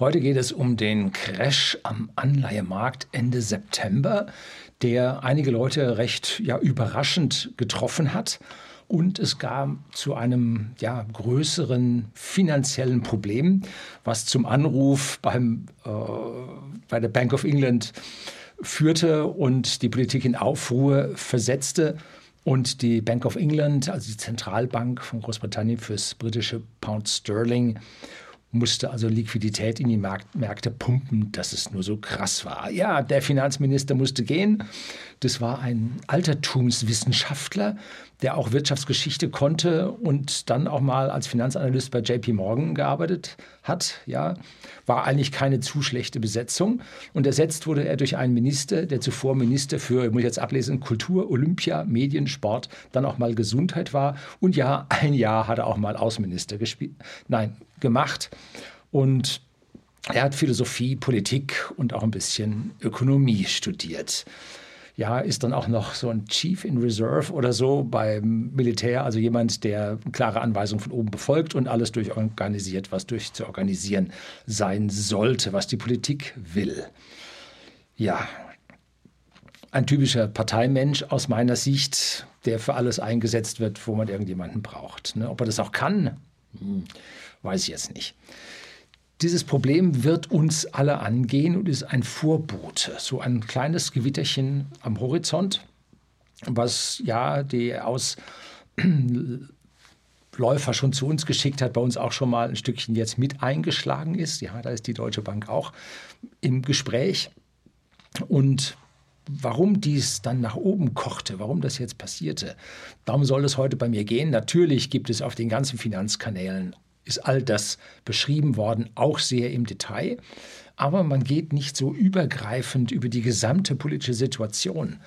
Heute geht es um den Crash am Anleihemarkt Ende September, der einige Leute recht ja, überraschend getroffen hat. Und es kam zu einem ja, größeren finanziellen Problem, was zum Anruf beim, äh, bei der Bank of England führte und die Politik in Aufruhr versetzte. Und die Bank of England, also die Zentralbank von Großbritannien fürs britische Pound Sterling, musste also Liquidität in die Märkte pumpen, dass es nur so krass war. Ja, der Finanzminister musste gehen. Das war ein Altertumswissenschaftler, der auch Wirtschaftsgeschichte konnte und dann auch mal als Finanzanalyst bei JP Morgan gearbeitet hat. Ja, war eigentlich keine zu schlechte Besetzung. Und ersetzt wurde er durch einen Minister, der zuvor Minister für, muss ich jetzt ablesen, Kultur, Olympia, Medien, Sport, dann auch mal Gesundheit war. Und ja, ein Jahr hat er auch mal Außenminister gespielt. Nein, gemacht. Und er hat Philosophie, Politik und auch ein bisschen Ökonomie studiert. Ja, ist dann auch noch so ein Chief in Reserve oder so beim Militär, also jemand, der klare Anweisungen von oben befolgt und alles durchorganisiert, was durchzuorganisieren sein sollte, was die Politik will. Ja, ein typischer Parteimensch aus meiner Sicht, der für alles eingesetzt wird, wo man irgendjemanden braucht. Ne? Ob er das auch kann, hm, weiß ich jetzt nicht. Dieses Problem wird uns alle angehen und ist ein Vorbote, so ein kleines Gewitterchen am Horizont, was ja die Ausläufer schon zu uns geschickt hat, bei uns auch schon mal ein Stückchen jetzt mit eingeschlagen ist. Ja, da ist die Deutsche Bank auch im Gespräch. Und warum dies dann nach oben kochte, warum das jetzt passierte, darum soll es heute bei mir gehen. Natürlich gibt es auf den ganzen Finanzkanälen ist all das beschrieben worden, auch sehr im Detail. Aber man geht nicht so übergreifend über die gesamte politische Situation,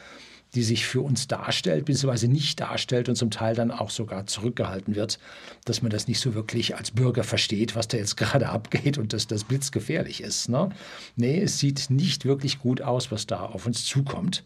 die sich für uns darstellt, bzw. nicht darstellt und zum Teil dann auch sogar zurückgehalten wird, dass man das nicht so wirklich als Bürger versteht, was da jetzt gerade abgeht und dass das blitzgefährlich ist. Ne? Nee, es sieht nicht wirklich gut aus, was da auf uns zukommt.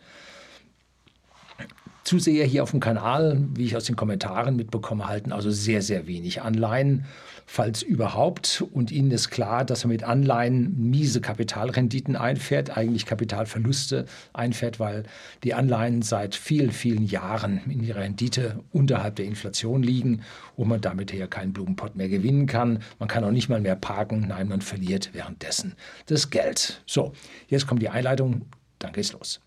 Zuseher hier auf dem Kanal, wie ich aus den Kommentaren mitbekomme, halten also sehr, sehr wenig Anleihen falls überhaupt. Und ihnen ist klar, dass er mit Anleihen miese Kapitalrenditen einfährt, eigentlich Kapitalverluste einfährt, weil die Anleihen seit vielen, vielen Jahren in ihrer Rendite unterhalb der Inflation liegen und man damit hier keinen Blumenpott mehr gewinnen kann. Man kann auch nicht mal mehr parken. Nein, man verliert währenddessen das Geld. So, jetzt kommt die Einleitung. Dann geht's los.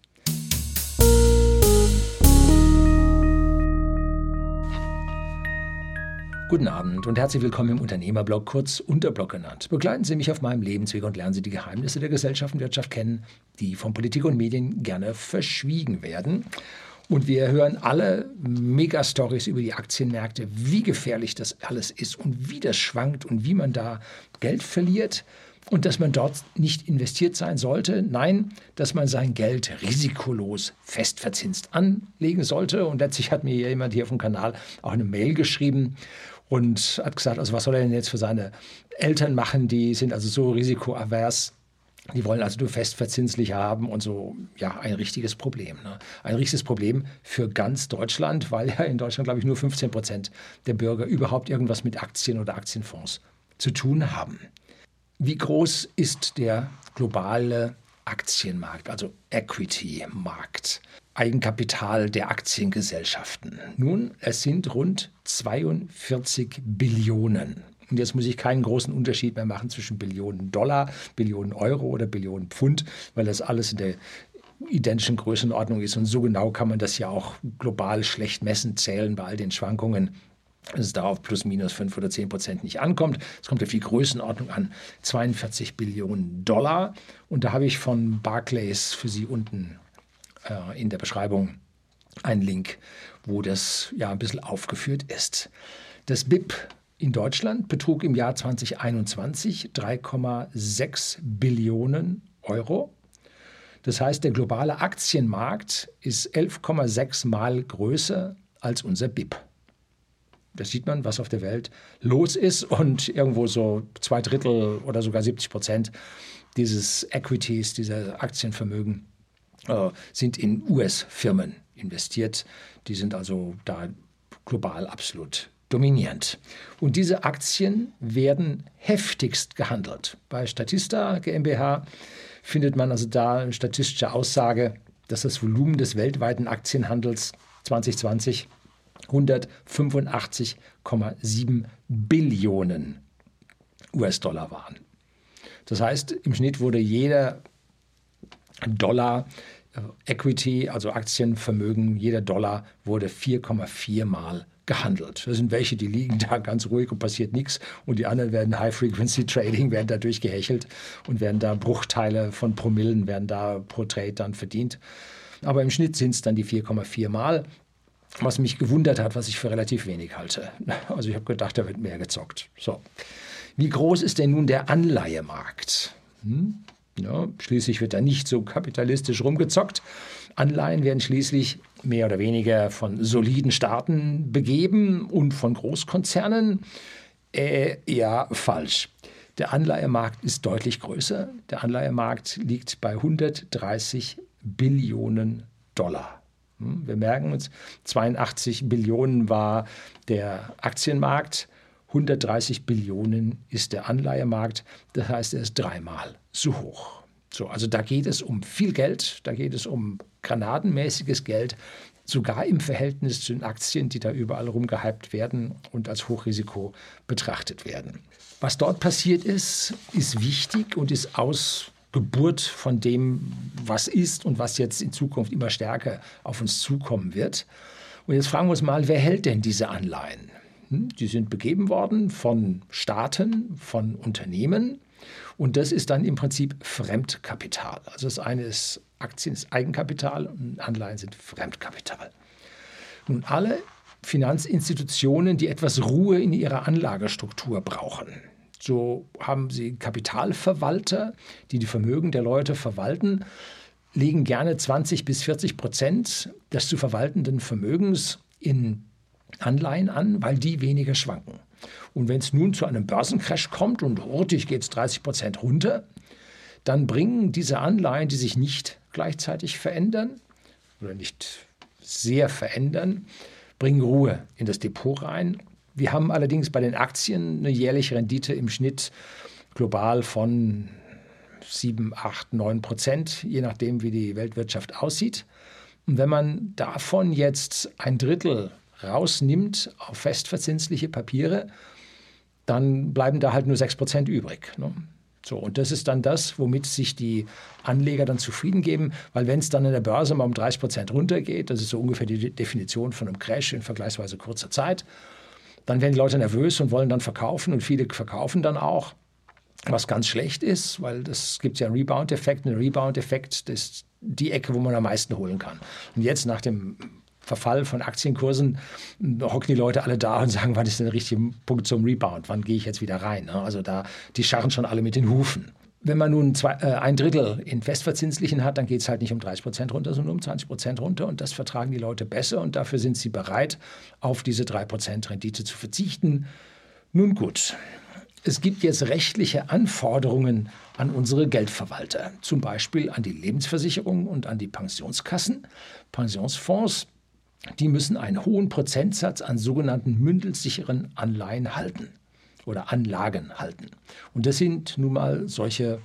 Guten Abend und herzlich willkommen im Unternehmerblog, kurz Unterblog genannt. Begleiten Sie mich auf meinem Lebensweg und lernen Sie die Geheimnisse der Gesellschaft und Wirtschaft kennen, die von Politik und Medien gerne verschwiegen werden. Und wir hören alle Megastories über die Aktienmärkte, wie gefährlich das alles ist und wie das schwankt und wie man da Geld verliert und dass man dort nicht investiert sein sollte. Nein, dass man sein Geld risikolos festverzinst anlegen sollte. Und letztlich hat mir jemand hier dem Kanal auch eine Mail geschrieben und hat gesagt, also was soll er denn jetzt für seine Eltern machen? Die sind also so risikoavers. Die wollen also nur festverzinslich haben und so, ja, ein richtiges Problem. Ne? Ein richtiges Problem für ganz Deutschland, weil ja in Deutschland, glaube ich, nur 15 Prozent der Bürger überhaupt irgendwas mit Aktien oder Aktienfonds zu tun haben. Wie groß ist der globale Aktienmarkt, also Equity-Markt? Eigenkapital der Aktiengesellschaften. Nun, es sind rund 42 Billionen. Und jetzt muss ich keinen großen Unterschied mehr machen zwischen Billionen Dollar, Billionen Euro oder Billionen Pfund, weil das alles in der identischen Größenordnung ist. Und so genau kann man das ja auch global schlecht messen, zählen bei all den Schwankungen dass es darauf plus minus 5 oder 10 Prozent nicht ankommt. Es kommt auf die Größenordnung an, 42 Billionen Dollar. Und da habe ich von Barclays für Sie unten äh, in der Beschreibung einen Link, wo das ja ein bisschen aufgeführt ist. Das BIP in Deutschland betrug im Jahr 2021 3,6 Billionen Euro. Das heißt, der globale Aktienmarkt ist 11,6 Mal größer als unser BIP. Da sieht man, was auf der Welt los ist und irgendwo so zwei Drittel oder sogar 70 Prozent dieses Equities, dieser Aktienvermögen sind in US-Firmen investiert. Die sind also da global absolut dominierend. Und diese Aktien werden heftigst gehandelt. Bei Statista GmbH findet man also da eine statistische Aussage, dass das Volumen des weltweiten Aktienhandels 2020 185,7 Billionen US-Dollar waren. Das heißt, im Schnitt wurde jeder Dollar äh, Equity, also Aktienvermögen, jeder Dollar wurde 4,4 Mal gehandelt. Das sind welche, die liegen da ganz ruhig und passiert nichts und die anderen werden High-Frequency-Trading, werden da durchgehechelt und werden da Bruchteile von Promillen, werden da pro Trade dann verdient. Aber im Schnitt sind es dann die 4,4 Mal, was mich gewundert hat, was ich für relativ wenig halte. Also ich habe gedacht, da wird mehr gezockt. So. Wie groß ist denn nun der Anleihemarkt? Hm? Ja, schließlich wird da nicht so kapitalistisch rumgezockt. Anleihen werden schließlich mehr oder weniger von soliden Staaten begeben und von Großkonzernen. Äh, ja, falsch. Der Anleihemarkt ist deutlich größer. Der Anleihemarkt liegt bei 130 Billionen Dollar. Hm, wir merken uns, 82 Billionen war der Aktienmarkt, 130 Billionen ist der Anleihemarkt. Das heißt, er ist dreimal so hoch. So, also da geht es um viel Geld, da geht es um granatenmäßiges Geld, sogar im Verhältnis zu den Aktien, die da überall rumgehypt werden und als Hochrisiko betrachtet werden. Was dort passiert ist, ist wichtig und ist Ausgeburt von dem, was ist und was jetzt in Zukunft immer stärker auf uns zukommen wird. Und jetzt fragen wir uns mal, wer hält denn diese Anleihen? Hm, die sind begeben worden von Staaten, von Unternehmen. Und das ist dann im Prinzip Fremdkapital. Also das eine ist Aktien ist Eigenkapital und Anleihen sind Fremdkapital. Nun alle Finanzinstitutionen, die etwas Ruhe in ihrer Anlagestruktur brauchen. So haben sie Kapitalverwalter, die die Vermögen der Leute verwalten, legen gerne 20 bis 40 Prozent des zu verwaltenden Vermögens in Anleihen an, weil die weniger schwanken. Und wenn es nun zu einem Börsencrash kommt und hurtig geht es 30 Prozent runter, dann bringen diese Anleihen, die sich nicht gleichzeitig verändern oder nicht sehr verändern, bringen Ruhe in das Depot rein. Wir haben allerdings bei den Aktien eine jährliche Rendite im Schnitt global von 7, 8, 9 Prozent, je nachdem, wie die Weltwirtschaft aussieht. Und wenn man davon jetzt ein Drittel rausnimmt auf festverzinsliche Papiere, dann bleiben da halt nur 6 Prozent übrig. Ne? So, und das ist dann das, womit sich die Anleger dann zufrieden geben, weil wenn es dann in der Börse mal um 30 Prozent runtergeht, das ist so ungefähr die Definition von einem Crash in vergleichsweise kurzer Zeit, dann werden die Leute nervös und wollen dann verkaufen und viele verkaufen dann auch, was ganz schlecht ist, weil das gibt ja einen Rebound-Effekt. Ein Rebound-Effekt ist die Ecke, wo man am meisten holen kann. Und jetzt nach dem Verfall von Aktienkursen hocken die Leute alle da und sagen, wann ist denn der richtige Punkt zum Rebound? Wann gehe ich jetzt wieder rein? Ne? Also da, die scharren schon alle mit den Hufen. Wenn man nun zwei, äh, ein Drittel in Festverzinslichen hat, dann geht es halt nicht um 30 Prozent runter, sondern um 20 Prozent runter. Und das vertragen die Leute besser und dafür sind sie bereit, auf diese 3 Prozent Rendite zu verzichten. Nun gut, es gibt jetzt rechtliche Anforderungen an unsere Geldverwalter, zum Beispiel an die Lebensversicherungen und an die Pensionskassen, Pensionsfonds die müssen einen hohen Prozentsatz an sogenannten mündelsicheren Anleihen halten oder Anlagen halten. Und das sind nun mal solche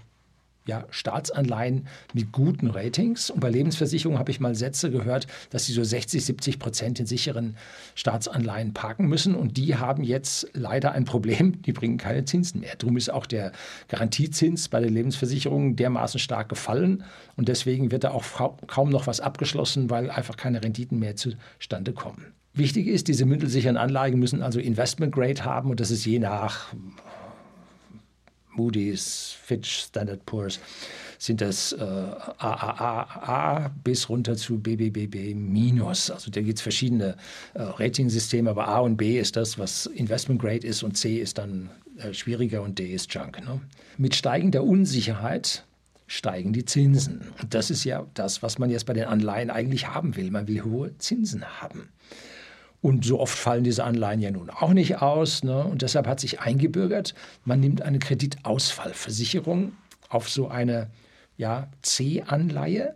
ja, Staatsanleihen mit guten Ratings. Und bei Lebensversicherungen habe ich mal Sätze gehört, dass sie so 60, 70 Prozent in sicheren Staatsanleihen parken müssen. Und die haben jetzt leider ein Problem, die bringen keine Zinsen mehr. Darum ist auch der Garantiezins bei den Lebensversicherungen dermaßen stark gefallen. Und deswegen wird da auch kaum noch was abgeschlossen, weil einfach keine Renditen mehr zustande kommen. Wichtig ist, diese mündelsicheren Anlagen müssen also Investment Grade haben und das ist je nach Moody's, Fitch, Standard Poor's, sind das äh, AAA bis runter zu BBBB minus. Also da gibt es verschiedene äh, Ratingsysteme, aber A und B ist das, was Investment Grade ist und C ist dann äh, schwieriger und D ist Junk. Ne? Mit steigender Unsicherheit steigen die Zinsen. Und das ist ja das, was man jetzt bei den Anleihen eigentlich haben will. Man will hohe Zinsen haben. Und so oft fallen diese Anleihen ja nun auch nicht aus. Ne? Und deshalb hat sich eingebürgert, man nimmt eine Kreditausfallversicherung auf so eine ja, C-Anleihe.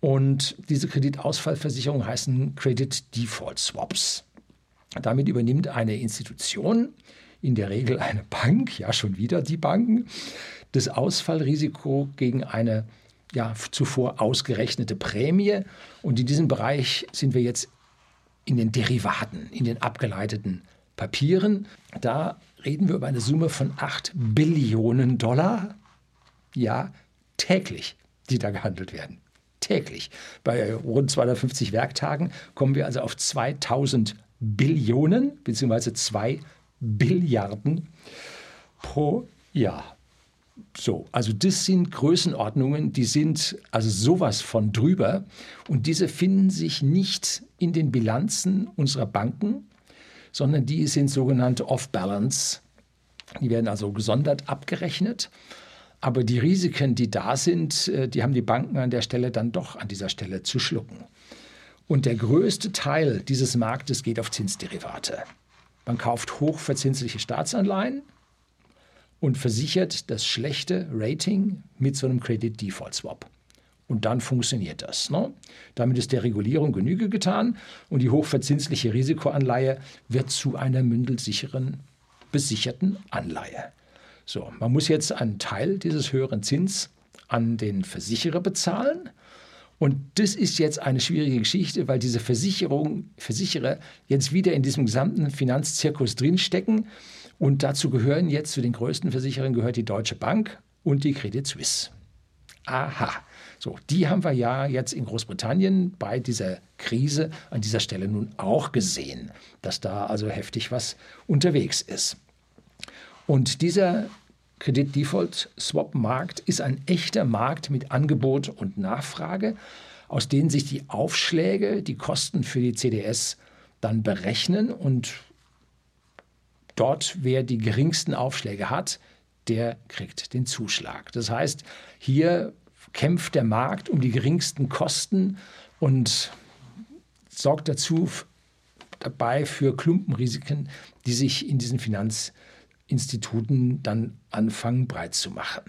Und diese Kreditausfallversicherung heißen Credit Default Swaps. Damit übernimmt eine Institution, in der Regel eine Bank, ja schon wieder die Banken, das Ausfallrisiko gegen eine ja, zuvor ausgerechnete Prämie. Und in diesem Bereich sind wir jetzt in den Derivaten, in den abgeleiteten Papieren. Da reden wir über eine Summe von 8 Billionen Dollar, ja, täglich, die da gehandelt werden. Täglich. Bei rund 250 Werktagen kommen wir also auf 2000 Billionen bzw. 2 Billiarden pro Jahr. So, also das sind Größenordnungen, die sind also sowas von drüber und diese finden sich nicht in den Bilanzen unserer Banken, sondern die sind sogenannte Off-Balance. Die werden also gesondert abgerechnet. Aber die Risiken, die da sind, äh, die haben die Banken an der Stelle dann doch an dieser Stelle zu schlucken. Und der größte Teil dieses Marktes geht auf Zinsderivate. Man kauft hochverzinsliche Staatsanleihen und versichert das schlechte Rating mit so einem Credit Default Swap. Und dann funktioniert das. Ne? Damit ist der Regulierung Genüge getan und die hochverzinsliche Risikoanleihe wird zu einer mündelsicheren, besicherten Anleihe. So, man muss jetzt einen Teil dieses höheren Zins an den Versicherer bezahlen. Und das ist jetzt eine schwierige Geschichte, weil diese Versicherung, Versicherer jetzt wieder in diesem gesamten Finanzzirkus drinstecken und dazu gehören jetzt, zu den größten Versicherern gehört die Deutsche Bank und die Credit Suisse. Aha. So, die haben wir ja jetzt in Großbritannien bei dieser Krise an dieser Stelle nun auch gesehen, dass da also heftig was unterwegs ist. Und dieser Kredit-Default-Swap-Markt ist ein echter Markt mit Angebot und Nachfrage, aus denen sich die Aufschläge, die Kosten für die CDS dann berechnen und dort, wer die geringsten Aufschläge hat, der kriegt den Zuschlag. Das heißt, hier kämpft der Markt um die geringsten Kosten und sorgt dazu dabei für Klumpenrisiken, die sich in diesen Finanzinstituten dann anfangen breit zu machen.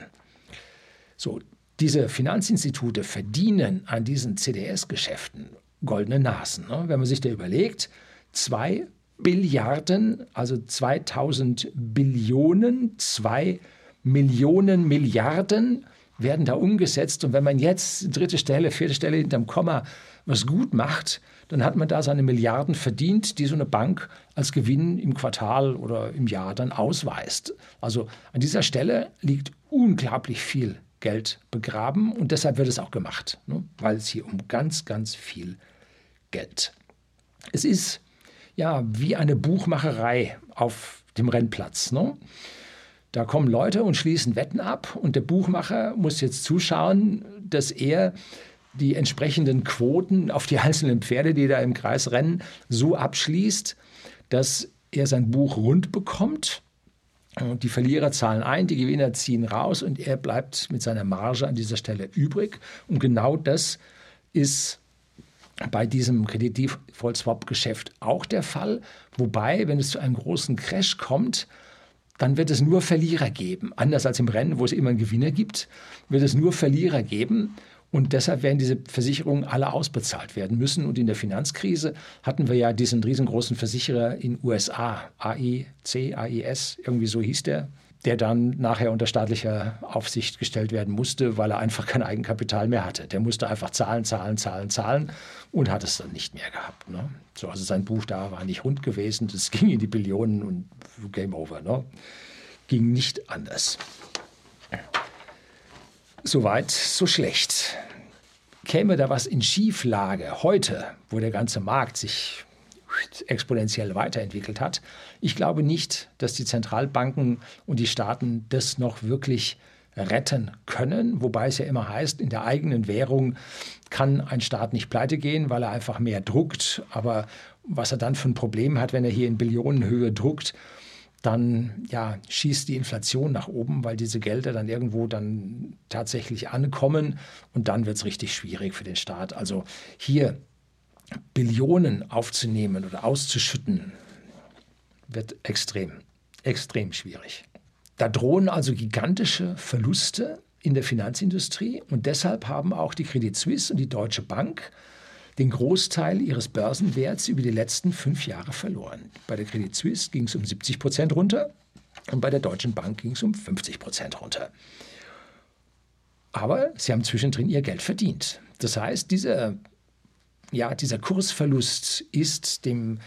So, diese Finanzinstitute verdienen an diesen CDS-Geschäften goldene Nasen. Ne? Wenn man sich da überlegt, zwei Billiarden, also 2000 Billionen, zwei Millionen Milliarden werden da umgesetzt. Und wenn man jetzt dritte Stelle, vierte Stelle hinterm Komma was gut macht, dann hat man da seine Milliarden verdient, die so eine Bank als Gewinn im Quartal oder im Jahr dann ausweist. Also an dieser Stelle liegt unglaublich viel Geld begraben und deshalb wird es auch gemacht, ne? weil es hier um ganz, ganz viel Geld. Es ist ja, wie eine Buchmacherei auf dem Rennplatz. Ne? Da kommen Leute und schließen Wetten ab und der Buchmacher muss jetzt zuschauen, dass er die entsprechenden Quoten auf die einzelnen Pferde, die da im Kreis rennen, so abschließt, dass er sein Buch rund bekommt. Die Verlierer zahlen ein, die Gewinner ziehen raus und er bleibt mit seiner Marge an dieser Stelle übrig. Und genau das ist bei diesem Kredit-Default-Swap-Geschäft auch der Fall. Wobei, wenn es zu einem großen Crash kommt, dann wird es nur Verlierer geben. Anders als im Rennen, wo es immer einen Gewinner gibt, wird es nur Verlierer geben. Und deshalb werden diese Versicherungen alle ausbezahlt werden müssen. Und in der Finanzkrise hatten wir ja diesen riesengroßen Versicherer in USA, AIC, AIS, irgendwie so hieß der, der dann nachher unter staatlicher Aufsicht gestellt werden musste, weil er einfach kein Eigenkapital mehr hatte. Der musste einfach zahlen, zahlen, zahlen, zahlen und hat es dann nicht mehr gehabt. Ne? So, also sein Buch da war nicht rund gewesen, das ging in die Billionen und Game Over. Ne? Ging nicht anders. Soweit, so schlecht. Käme da was in Schieflage heute, wo der ganze Markt sich exponentiell weiterentwickelt hat. Ich glaube nicht, dass die Zentralbanken und die Staaten das noch wirklich retten können, wobei es ja immer heißt, in der eigenen Währung kann ein Staat nicht pleite gehen, weil er einfach mehr druckt. Aber was er dann für ein Problem hat, wenn er hier in Billionenhöhe druckt, dann ja, schießt die Inflation nach oben, weil diese Gelder dann irgendwo dann tatsächlich ankommen und dann wird es richtig schwierig für den Staat. Also hier Billionen aufzunehmen oder auszuschütten, wird extrem, extrem schwierig. Da drohen also gigantische Verluste in der Finanzindustrie und deshalb haben auch die Credit Suisse und die Deutsche Bank den Großteil ihres Börsenwerts über die letzten fünf Jahre verloren. Bei der Credit Suisse ging es um 70 Prozent runter und bei der Deutschen Bank ging es um 50 Prozent runter. Aber sie haben zwischendrin ihr Geld verdient. Das heißt, dieser, ja, dieser Kursverlust ist dem,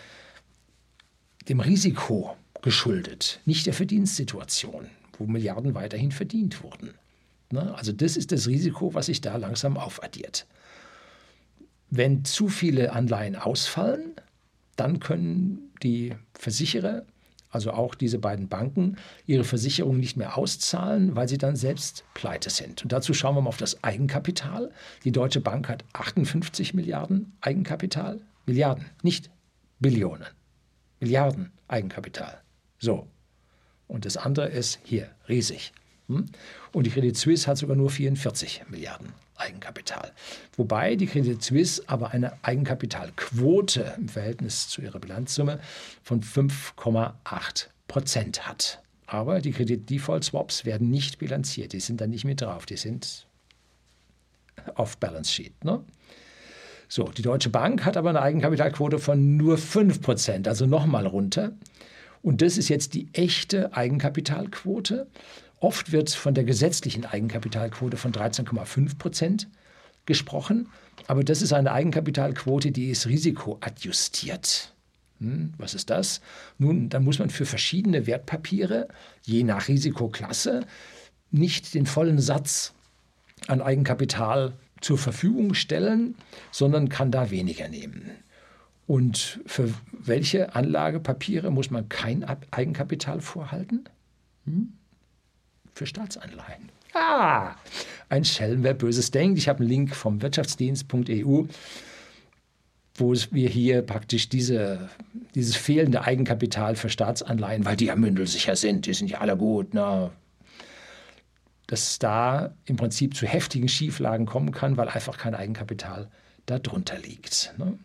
dem Risiko geschuldet, nicht der Verdienstsituation, wo Milliarden weiterhin verdient wurden. Ne? Also das ist das Risiko, was sich da langsam aufaddiert. Wenn zu viele Anleihen ausfallen, dann können die Versicherer, also auch diese beiden Banken, ihre Versicherung nicht mehr auszahlen, weil sie dann selbst pleite sind. Und dazu schauen wir mal auf das Eigenkapital. Die Deutsche Bank hat 58 Milliarden Eigenkapital. Milliarden, nicht Billionen. Milliarden Eigenkapital. So. Und das andere ist hier riesig. Hm? Und die Credit Suisse hat sogar nur 44 Milliarden Eigenkapital. Wobei die Credit Suisse aber eine Eigenkapitalquote im Verhältnis zu ihrer Bilanzsumme von 5,8 Prozent hat. Aber die Credit Default Swaps werden nicht bilanziert, die sind da nicht mit drauf, die sind auf Balance Sheet. Ne? So, die Deutsche Bank hat aber eine Eigenkapitalquote von nur 5 Prozent, also nochmal runter. Und das ist jetzt die echte Eigenkapitalquote. Oft wird von der gesetzlichen Eigenkapitalquote von 13,5 Prozent gesprochen, aber das ist eine Eigenkapitalquote, die ist risikoadjustiert. Hm, was ist das? Nun, da muss man für verschiedene Wertpapiere, je nach Risikoklasse, nicht den vollen Satz an Eigenkapital zur Verfügung stellen, sondern kann da weniger nehmen. Und für welche Anlagepapiere muss man kein Eigenkapital vorhalten? Hm? Für Staatsanleihen. Ah, ein Schelm, wer Böses denkt. Ich habe einen Link vom Wirtschaftsdienst.eu, wo wir hier praktisch diese, dieses fehlende Eigenkapital für Staatsanleihen, weil die ja mündelsicher sind, die sind ja alle gut, ne? dass da im Prinzip zu heftigen Schieflagen kommen kann, weil einfach kein Eigenkapital darunter liegt. Ne?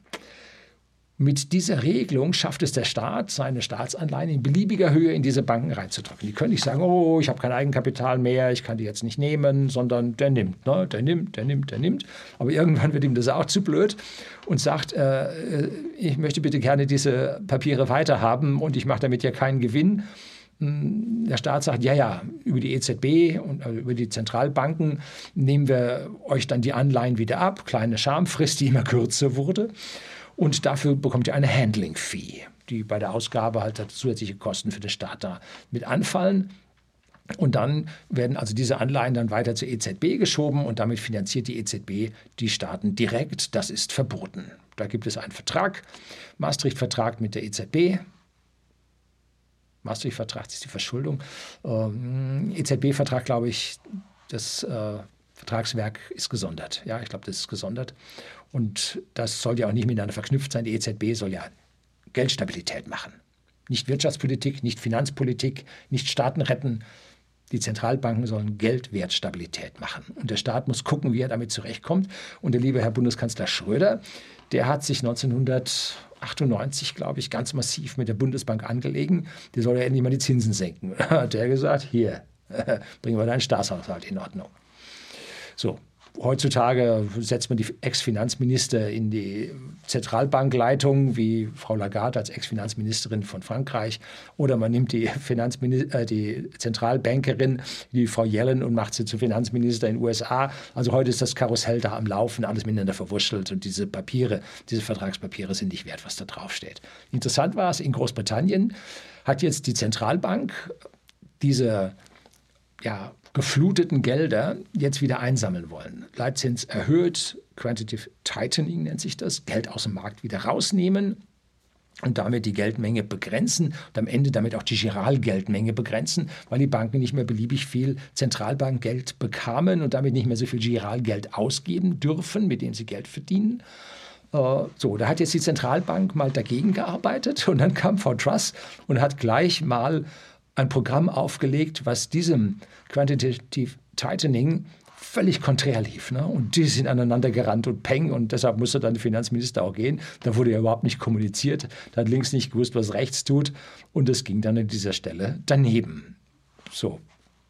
Mit dieser Regelung schafft es der Staat, seine Staatsanleihen in beliebiger Höhe in diese Banken reinzudrücken. Die können nicht sagen, oh, ich habe kein Eigenkapital mehr, ich kann die jetzt nicht nehmen, sondern der nimmt, ne? der nimmt, der nimmt, der nimmt. Aber irgendwann wird ihm das auch zu blöd und sagt, äh, ich möchte bitte gerne diese Papiere weiterhaben und ich mache damit ja keinen Gewinn. Hm, der Staat sagt, ja, ja, über die EZB und also über die Zentralbanken nehmen wir euch dann die Anleihen wieder ab. Kleine Schamfrist, die immer kürzer wurde. Und dafür bekommt ihr eine Handling-Fee, die bei der Ausgabe halt zusätzliche Kosten für den Staat da mit anfallen. Und dann werden also diese Anleihen dann weiter zur EZB geschoben und damit finanziert die EZB die Staaten direkt. Das ist verboten. Da gibt es einen Vertrag, Maastricht-Vertrag mit der EZB. Maastricht-Vertrag ist die Verschuldung. Ähm, EZB-Vertrag, glaube ich, das äh, Vertragswerk ist gesondert. Ja, ich glaube, das ist gesondert. Und das soll ja auch nicht miteinander verknüpft sein. Die EZB soll ja Geldstabilität machen. Nicht Wirtschaftspolitik, nicht Finanzpolitik, nicht Staaten retten. Die Zentralbanken sollen Geldwertstabilität machen. Und der Staat muss gucken, wie er damit zurechtkommt. Und der liebe Herr Bundeskanzler Schröder, der hat sich 1998, glaube ich, ganz massiv mit der Bundesbank angelegen. Die soll ja endlich mal die Zinsen senken. Hat er gesagt, hier, bringen wir deinen Staatshaushalt in Ordnung. So, Heutzutage setzt man die Ex-Finanzminister in die Zentralbankleitung, wie Frau Lagarde als Ex-Finanzministerin von Frankreich, oder man nimmt die, äh, die Zentralbankerin, die Frau Yellen, und macht sie zu Finanzminister in den USA. Also heute ist das Karussell da am Laufen, alles miteinander verwurschtelt und diese Papiere, diese Vertragspapiere sind nicht wert, was da draufsteht. Interessant war es, in Großbritannien hat jetzt die Zentralbank diese ja, gefluteten Gelder jetzt wieder einsammeln wollen. Leitzins erhöht, Quantitative Tightening nennt sich das, Geld aus dem Markt wieder rausnehmen und damit die Geldmenge begrenzen und am Ende damit auch die Giralgeldmenge begrenzen, weil die Banken nicht mehr beliebig viel Zentralbankgeld bekamen und damit nicht mehr so viel Giralgeld ausgeben dürfen, mit dem sie Geld verdienen. Äh, so, da hat jetzt die Zentralbank mal dagegen gearbeitet und dann kam Frau Truss und hat gleich mal ein Programm aufgelegt, was diesem Quantitative Tightening völlig konträr lief. Ne? Und die sind aneinander gerannt und peng und deshalb musste dann der Finanzminister auch gehen. Da wurde ja überhaupt nicht kommuniziert. Da hat links nicht gewusst, was rechts tut. Und es ging dann an dieser Stelle daneben. So,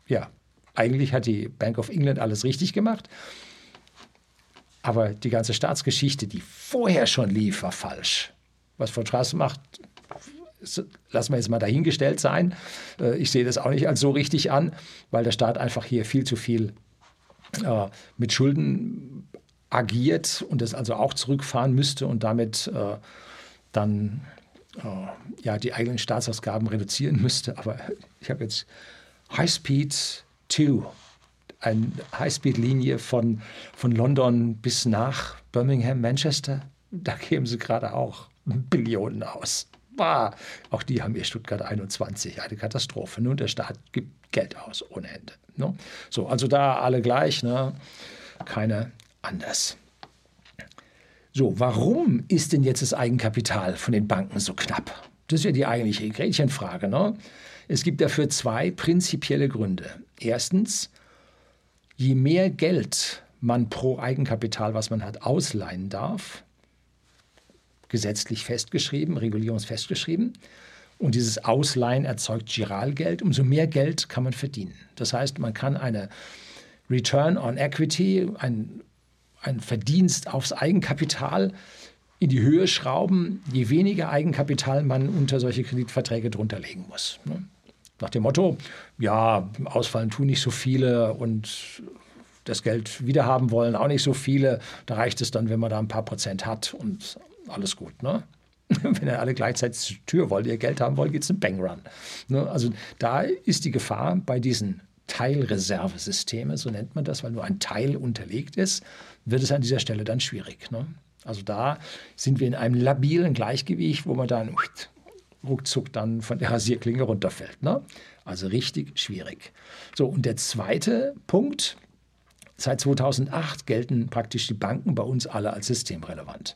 ja. Eigentlich hat die Bank of England alles richtig gemacht. Aber die ganze Staatsgeschichte, die vorher schon lief, war falsch. Was Frau Straße macht, lassen wir jetzt mal dahingestellt sein. Äh, ich sehe das auch nicht als so richtig an, weil der Staat einfach hier viel zu viel äh, mit Schulden agiert und das also auch zurückfahren müsste und damit äh, dann ja, die eigenen Staatsausgaben reduzieren müsste. Aber ich habe jetzt High Speed 2, eine Highspeed-Linie von, von London bis nach Birmingham, Manchester. Da geben sie gerade auch Billionen aus. Bah, auch die haben ihr Stuttgart 21, eine Katastrophe. Nun, der Staat gibt Geld aus ohne Ende. Ne? So, also da alle gleich, ne? keine anders. So, warum ist denn jetzt das Eigenkapital von den Banken so knapp? Das ist ja die eigentliche Gretchenfrage. Ne? Es gibt dafür zwei prinzipielle Gründe. Erstens, je mehr Geld man pro Eigenkapital, was man hat, ausleihen darf, gesetzlich festgeschrieben, regulierungsfestgeschrieben. Und dieses Ausleihen erzeugt Giralgeld. Umso mehr Geld kann man verdienen. Das heißt, man kann eine Return on Equity, ein, ein Verdienst aufs Eigenkapital in die Höhe schrauben, je weniger Eigenkapital man unter solche Kreditverträge drunter legen muss. Ne? Nach dem Motto, ja, ausfallen tun nicht so viele und das Geld wiederhaben wollen auch nicht so viele. Da reicht es dann, wenn man da ein paar Prozent hat und alles gut. Ne? Wenn ihr alle gleichzeitig zur Tür wollt, ihr Geld haben wollt, geht es ein Bangrun. Ne? Also da ist die Gefahr bei diesen Teilreservesystemen, so nennt man das, weil nur ein Teil unterlegt ist, wird es an dieser Stelle dann schwierig. Ne? Also da sind wir in einem labilen Gleichgewicht, wo man dann ruckzuck dann von der Rasierklinge runterfällt. Ne? Also richtig schwierig. So, und der zweite Punkt, seit 2008 gelten praktisch die Banken bei uns alle als systemrelevant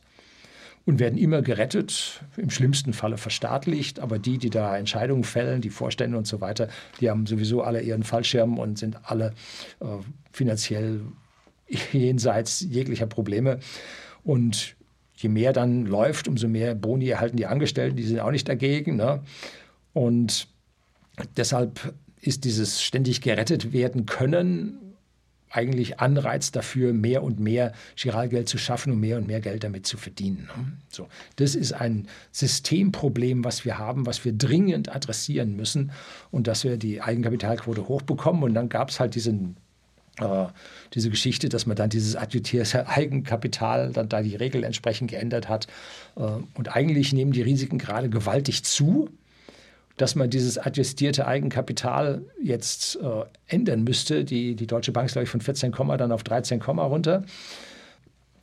und werden immer gerettet, im schlimmsten Falle verstaatlicht. Aber die, die da Entscheidungen fällen, die Vorstände und so weiter, die haben sowieso alle ihren Fallschirm und sind alle äh, finanziell jenseits jeglicher Probleme. Und je mehr dann läuft, umso mehr Boni erhalten die Angestellten, die sind auch nicht dagegen. Ne? Und deshalb ist dieses ständig gerettet werden können eigentlich Anreiz dafür, mehr und mehr Giralgeld zu schaffen und mehr und mehr Geld damit zu verdienen. Ne? So, das ist ein Systemproblem, was wir haben, was wir dringend adressieren müssen und dass wir die Eigenkapitalquote hochbekommen. Und dann gab es halt diesen äh, diese Geschichte, dass man dann dieses adjutierte Eigenkapital, dann da die Regel entsprechend geändert hat. Äh, und eigentlich nehmen die Risiken gerade gewaltig zu dass man dieses adjustierte Eigenkapital jetzt äh, ändern müsste. Die, die Deutsche Bank ist, glaube ich, von 14, dann auf 13, runter.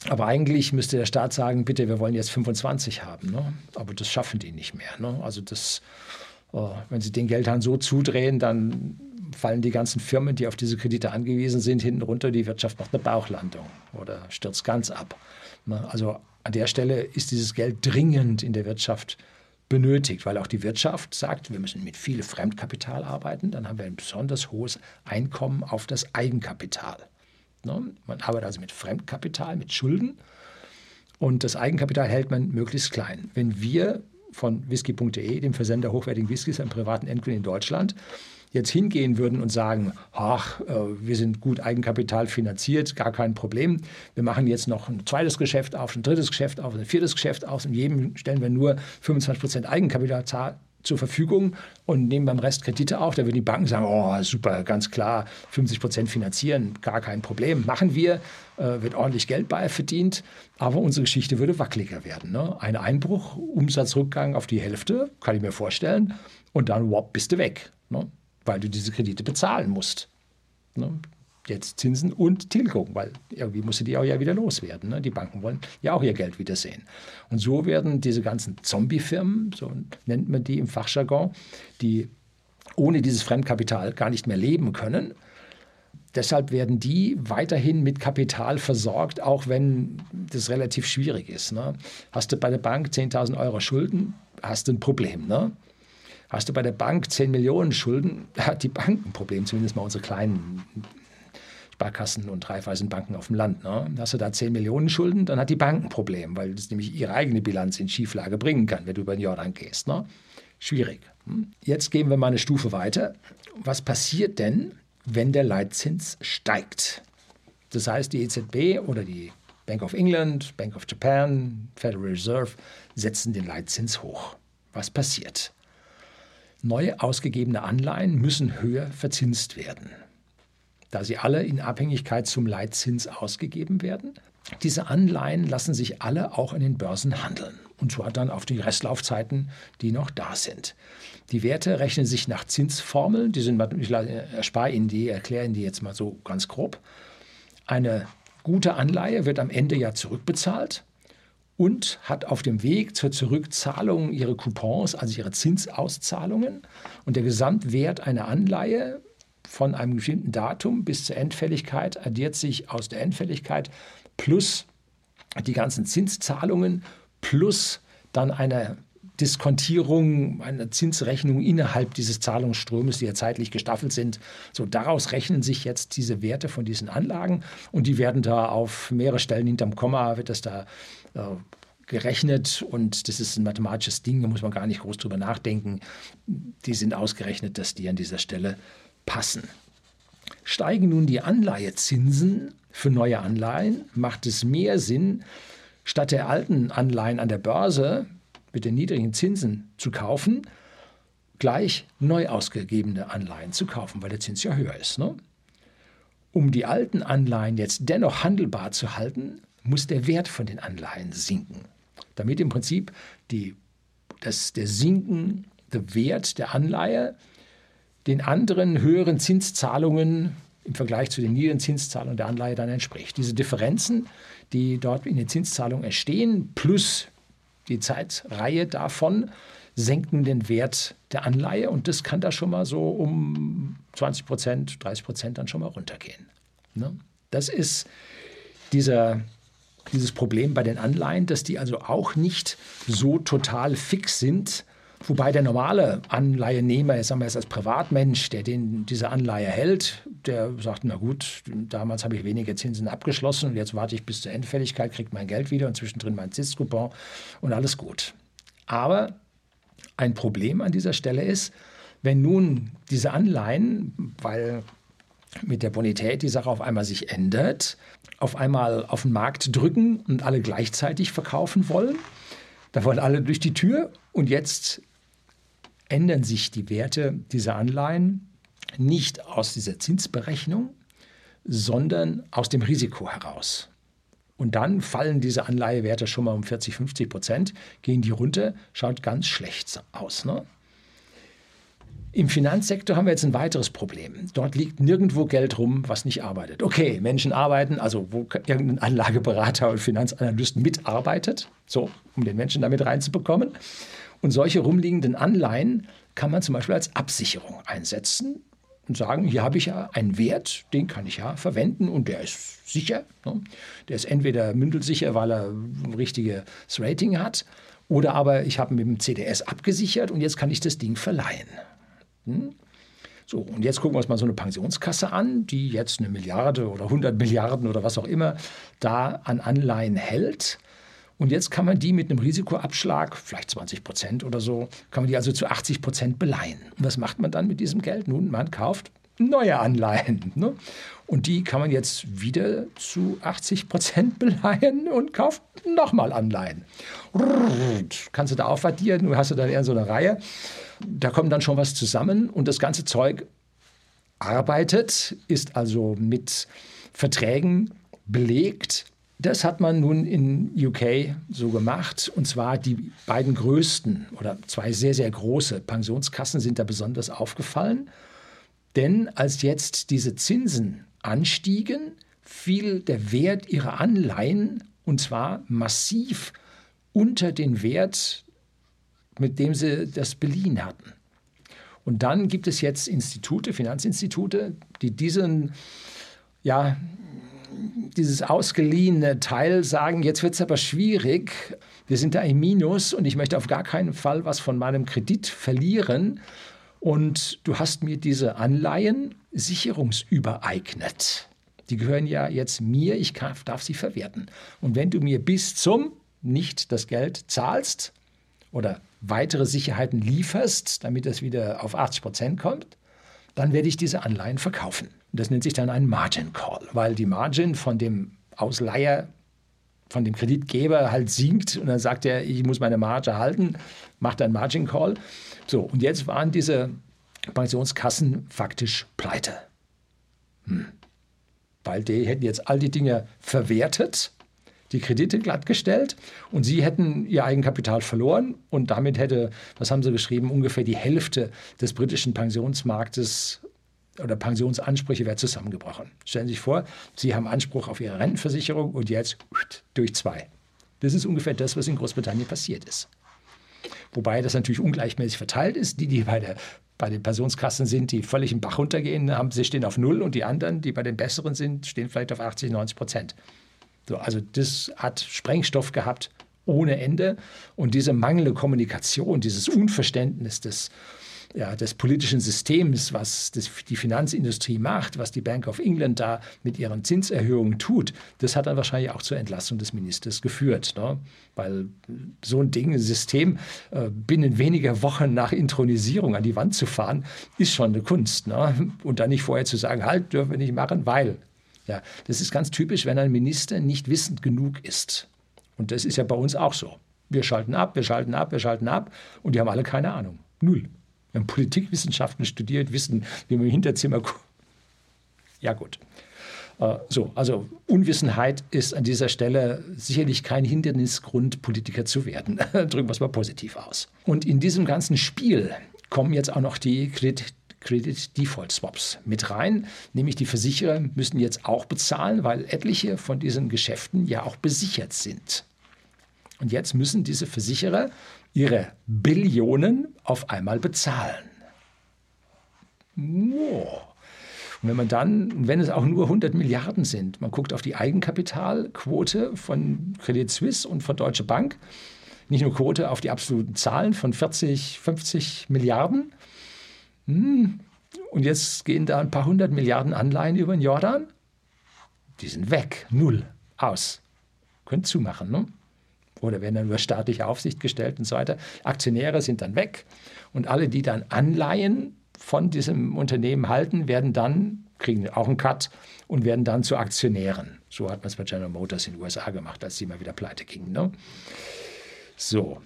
Aber eigentlich müsste der Staat sagen, bitte, wir wollen jetzt 25 haben. Ne? Aber das schaffen die nicht mehr. Ne? Also das, äh, wenn sie den Geldhahn so zudrehen, dann fallen die ganzen Firmen, die auf diese Kredite angewiesen sind, hinten runter. Die Wirtschaft macht eine Bauchlandung oder stürzt ganz ab. Ne? Also an der Stelle ist dieses Geld dringend in der Wirtschaft benötigt, weil auch die Wirtschaft sagt, wir müssen mit viel Fremdkapital arbeiten, dann haben wir ein besonders hohes Einkommen auf das Eigenkapital. Ne? Man arbeitet also mit Fremdkapital, mit Schulden und das Eigenkapital hält man möglichst klein. Wenn wir von whisky.de, dem Versender hochwertigen Whiskys an privaten Endkunden in Deutschland, jetzt hingehen würden und sagen, ach, äh, wir sind gut Eigenkapital finanziert, gar kein Problem. Wir machen jetzt noch ein zweites Geschäft auf, ein drittes Geschäft auf, ein viertes Geschäft auf. In jedem stellen wir nur 25 Prozent Eigenkapital zur Verfügung und nehmen beim Rest Kredite auf. Da würden die Banken sagen, oh super, ganz klar, 50 Prozent finanzieren, gar kein Problem. Machen wir, äh, wird ordentlich Geld bei verdient, aber unsere Geschichte würde wackeliger werden. Ne? Ein Einbruch, Umsatzrückgang auf die Hälfte, kann ich mir vorstellen, und dann, wop, bist du weg. Ne? Weil du diese Kredite bezahlen musst. Ne? Jetzt Zinsen und Tilgung, weil irgendwie musst du die auch ja wieder loswerden. Ne? Die Banken wollen ja auch ihr Geld wiedersehen. Und so werden diese ganzen Zombie-Firmen, so nennt man die im Fachjargon, die ohne dieses Fremdkapital gar nicht mehr leben können, Deshalb werden die weiterhin mit Kapital versorgt, auch wenn das relativ schwierig ist. Ne? Hast du bei der Bank 10.000 Euro Schulden, hast du ein Problem. Ne? Hast du bei der Bank 10 Millionen Schulden, hat die Bank ein Problem, zumindest mal unsere kleinen Sparkassen und Raiffeisenbanken auf dem Land. Ne? Hast du da 10 Millionen Schulden, dann hat die Bank ein Problem, weil das nämlich ihre eigene Bilanz in Schieflage bringen kann, wenn du über den Jordan gehst. Ne? Schwierig. Hm? Jetzt gehen wir mal eine Stufe weiter. Was passiert denn, wenn der Leitzins steigt? Das heißt, die EZB oder die Bank of England, Bank of Japan, Federal Reserve setzen den Leitzins hoch. Was passiert? Neu ausgegebene Anleihen müssen höher verzinst werden. Da sie alle in Abhängigkeit zum Leitzins ausgegeben werden, diese Anleihen lassen sich alle auch in den Börsen handeln. Und zwar dann auf die Restlaufzeiten, die noch da sind. Die Werte rechnen sich nach Zinsformeln. Die sind, ich erspare Ihnen die, erkläre Ihnen die jetzt mal so ganz grob. Eine gute Anleihe wird am Ende ja zurückbezahlt und hat auf dem Weg zur Zurückzahlung ihre Coupons, also ihre Zinsauszahlungen. Und der Gesamtwert einer Anleihe von einem bestimmten Datum bis zur Endfälligkeit addiert sich aus der Endfälligkeit plus die ganzen Zinszahlungen plus dann eine Diskontierung, eine Zinsrechnung innerhalb dieses Zahlungsstromes, die ja zeitlich gestaffelt sind. So daraus rechnen sich jetzt diese Werte von diesen Anlagen und die werden da auf mehrere Stellen hinterm Komma wird das da äh, gerechnet und das ist ein mathematisches Ding, da muss man gar nicht groß drüber nachdenken. Die sind ausgerechnet, dass die an dieser Stelle passen. Steigen nun die Anleihezinsen für neue Anleihen, macht es mehr Sinn, statt der alten Anleihen an der Börse mit den niedrigen Zinsen zu kaufen, gleich neu ausgegebene Anleihen zu kaufen, weil der Zins ja höher ist. Ne? Um die alten Anleihen jetzt dennoch handelbar zu halten, muss der Wert von den Anleihen sinken, damit im Prinzip die, das, der sinkende Wert der Anleihe den anderen höheren Zinszahlungen im Vergleich zu den niedrigen Zinszahlungen der Anleihe dann entspricht. Diese Differenzen, die dort in den Zinszahlungen entstehen, plus die Zeitreihe davon, senken den Wert der Anleihe und das kann da schon mal so um 20 Prozent, 30 Prozent dann schon mal runtergehen. Ne? Das ist dieser, dieses Problem bei den Anleihen, dass die also auch nicht so total fix sind, Wobei der normale Anleihenehmer, jetzt sagen wir jetzt als Privatmensch, der den, diese Anleihe hält, der sagt, na gut, damals habe ich weniger Zinsen abgeschlossen und jetzt warte ich bis zur Endfälligkeit, kriege mein Geld wieder und zwischendrin mein Zinscoupon und alles gut. Aber ein Problem an dieser Stelle ist, wenn nun diese Anleihen, weil mit der Bonität die Sache auf einmal sich ändert, auf einmal auf den Markt drücken und alle gleichzeitig verkaufen wollen, da wollen alle durch die Tür und jetzt ändern sich die Werte dieser Anleihen nicht aus dieser Zinsberechnung, sondern aus dem Risiko heraus. Und dann fallen diese Anleihewerte schon mal um 40, 50 Prozent, gehen die runter, schaut ganz schlecht aus. Ne? Im Finanzsektor haben wir jetzt ein weiteres Problem. Dort liegt nirgendwo Geld rum, was nicht arbeitet. Okay, Menschen arbeiten, also wo irgendein Anlageberater oder Finanzanalyst mitarbeitet, so, um den Menschen damit reinzubekommen. Und solche rumliegenden Anleihen kann man zum Beispiel als Absicherung einsetzen und sagen, hier habe ich ja einen Wert, den kann ich ja verwenden und der ist sicher. Ne? Der ist entweder mündelsicher, weil er ein richtiges Rating hat, oder aber ich habe mit dem CDS abgesichert und jetzt kann ich das Ding verleihen. Hm? So, und jetzt gucken wir uns mal so eine Pensionskasse an, die jetzt eine Milliarde oder 100 Milliarden oder was auch immer da an Anleihen hält. Und jetzt kann man die mit einem Risikoabschlag, vielleicht 20 Prozent oder so, kann man die also zu 80 Prozent beleihen. Und was macht man dann mit diesem Geld? Nun, man kauft neue Anleihen. Ne? Und die kann man jetzt wieder zu 80 Prozent beleihen und kauft nochmal Anleihen. Kannst du da aufaddieren, hast du dann eher so eine Reihe. Da kommt dann schon was zusammen und das ganze Zeug arbeitet, ist also mit Verträgen belegt das hat man nun in UK so gemacht. Und zwar die beiden größten oder zwei sehr, sehr große Pensionskassen sind da besonders aufgefallen. Denn als jetzt diese Zinsen anstiegen, fiel der Wert ihrer Anleihen und zwar massiv unter den Wert, mit dem sie das beliehen hatten. Und dann gibt es jetzt Institute, Finanzinstitute, die diesen ja, dieses ausgeliehene Teil sagen, jetzt wird es aber schwierig, wir sind da im Minus und ich möchte auf gar keinen Fall was von meinem Kredit verlieren. Und du hast mir diese Anleihen sicherungsübereignet. Die gehören ja jetzt mir, ich darf sie verwerten. Und wenn du mir bis zum nicht das Geld zahlst oder weitere Sicherheiten lieferst, damit es wieder auf 80 Prozent kommt, dann werde ich diese Anleihen verkaufen. Das nennt sich dann ein Margin Call, weil die Margin von dem Ausleiher von dem Kreditgeber halt sinkt und dann sagt er, ich muss meine Marge halten, macht einen Margin Call. So, und jetzt waren diese Pensionskassen faktisch pleite. Hm. Weil die hätten jetzt all die Dinge verwertet, die Kredite glattgestellt und sie hätten ihr Eigenkapital verloren und damit hätte, was haben sie geschrieben, ungefähr die Hälfte des britischen Pensionsmarktes oder Pensionsansprüche wäre zusammengebrochen. Stellen Sie sich vor, Sie haben Anspruch auf Ihre Rentenversicherung und jetzt durch zwei. Das ist ungefähr das, was in Großbritannien passiert ist. Wobei das natürlich ungleichmäßig verteilt ist. Die, die bei, der, bei den Pensionskassen sind, die völlig im Bach runtergehen, haben, sie stehen auf Null und die anderen, die bei den besseren sind, stehen vielleicht auf 80, 90 Prozent. So, also das hat Sprengstoff gehabt ohne Ende. Und diese mangelnde Kommunikation, dieses Unverständnis des, ja, des politischen Systems, was das, die Finanzindustrie macht, was die Bank of England da mit ihren Zinserhöhungen tut, das hat dann wahrscheinlich auch zur Entlassung des Ministers geführt. Ne? Weil so ein Ding, ein System äh, binnen weniger Wochen nach Intronisierung an die Wand zu fahren, ist schon eine Kunst. Ne? Und dann nicht vorher zu sagen, halt, dürfen wir nicht machen, weil. Ja, das ist ganz typisch, wenn ein Minister nicht wissend genug ist. Und das ist ja bei uns auch so. Wir schalten ab, wir schalten ab, wir schalten ab und die haben alle keine Ahnung. Null. Wir haben Politikwissenschaften studiert, wissen, wie man im Hinterzimmer. Ja, gut. Äh, so, also Unwissenheit ist an dieser Stelle sicherlich kein Hindernisgrund, Politiker zu werden. Drücken wir es mal positiv aus. Und in diesem ganzen Spiel kommen jetzt auch noch die Kredit Credit Default Swaps mit rein, nämlich die Versicherer müssen jetzt auch bezahlen, weil etliche von diesen Geschäften ja auch besichert sind. Und jetzt müssen diese Versicherer ihre Billionen auf einmal bezahlen. Wow. Und wenn man dann, wenn es auch nur 100 Milliarden sind, man guckt auf die Eigenkapitalquote von Credit Suisse und von Deutsche Bank, nicht nur Quote auf die absoluten Zahlen von 40, 50 Milliarden. Hm. Und jetzt gehen da ein paar hundert Milliarden Anleihen über den Jordan. Die sind weg, null, aus. Könnt zumachen, ne? Oder werden dann über staatliche Aufsicht gestellt und so weiter. Aktionäre sind dann weg und alle, die dann Anleihen von diesem Unternehmen halten, werden dann, kriegen auch einen Cut und werden dann zu Aktionären. So hat man es bei General Motors in den USA gemacht, als sie mal wieder pleite gingen. Ne? So,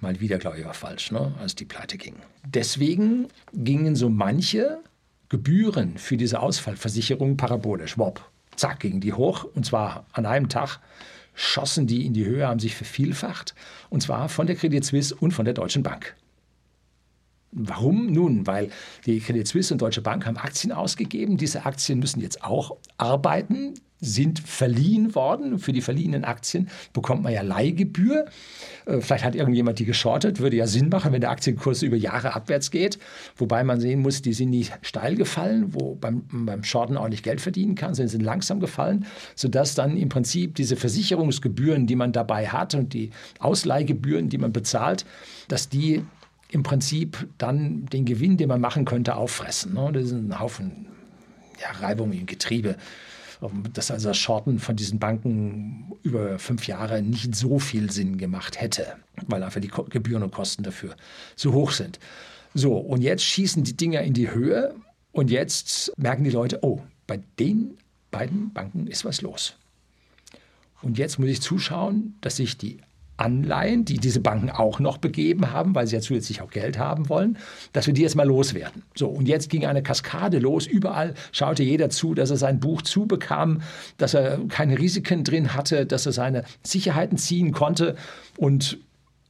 mal wieder, glaube ich, war falsch, ne? als die pleite gingen. Deswegen gingen so manche Gebühren für diese Ausfallversicherung parabolisch. Wop, zack, gingen die hoch und zwar an einem Tag schossen die in die Höhe, haben sich vervielfacht, und zwar von der Credit Suisse und von der Deutschen Bank. Warum? Nun, weil die Credit Suisse und Deutsche Bank haben Aktien ausgegeben. Diese Aktien müssen jetzt auch arbeiten sind verliehen worden. Für die verliehenen Aktien bekommt man ja Leihgebühr. Äh, vielleicht hat irgendjemand die geschortet, würde ja Sinn machen, wenn der Aktienkurs über Jahre abwärts geht. Wobei man sehen muss, die sind nicht steil gefallen, wo beim, beim Shorten auch nicht Geld verdienen kann, sondern sind langsam gefallen, sodass dann im Prinzip diese Versicherungsgebühren, die man dabei hat und die Ausleihgebühren, die man bezahlt, dass die im Prinzip dann den Gewinn, den man machen könnte, auffressen. Ne? Das ist ein Haufen ja, Reibung im Getriebe dass also das Shorten von diesen Banken über fünf Jahre nicht so viel Sinn gemacht hätte, weil einfach die Gebühren und Kosten dafür zu hoch sind. So, und jetzt schießen die Dinger in die Höhe und jetzt merken die Leute, oh, bei den beiden Banken ist was los. Und jetzt muss ich zuschauen, dass sich die Anleihen, die diese Banken auch noch begeben haben, weil sie ja zusätzlich auch Geld haben wollen, dass wir die jetzt mal loswerden. So, und jetzt ging eine Kaskade los. Überall schaute jeder zu, dass er sein Buch zubekam, dass er keine Risiken drin hatte, dass er seine Sicherheiten ziehen konnte und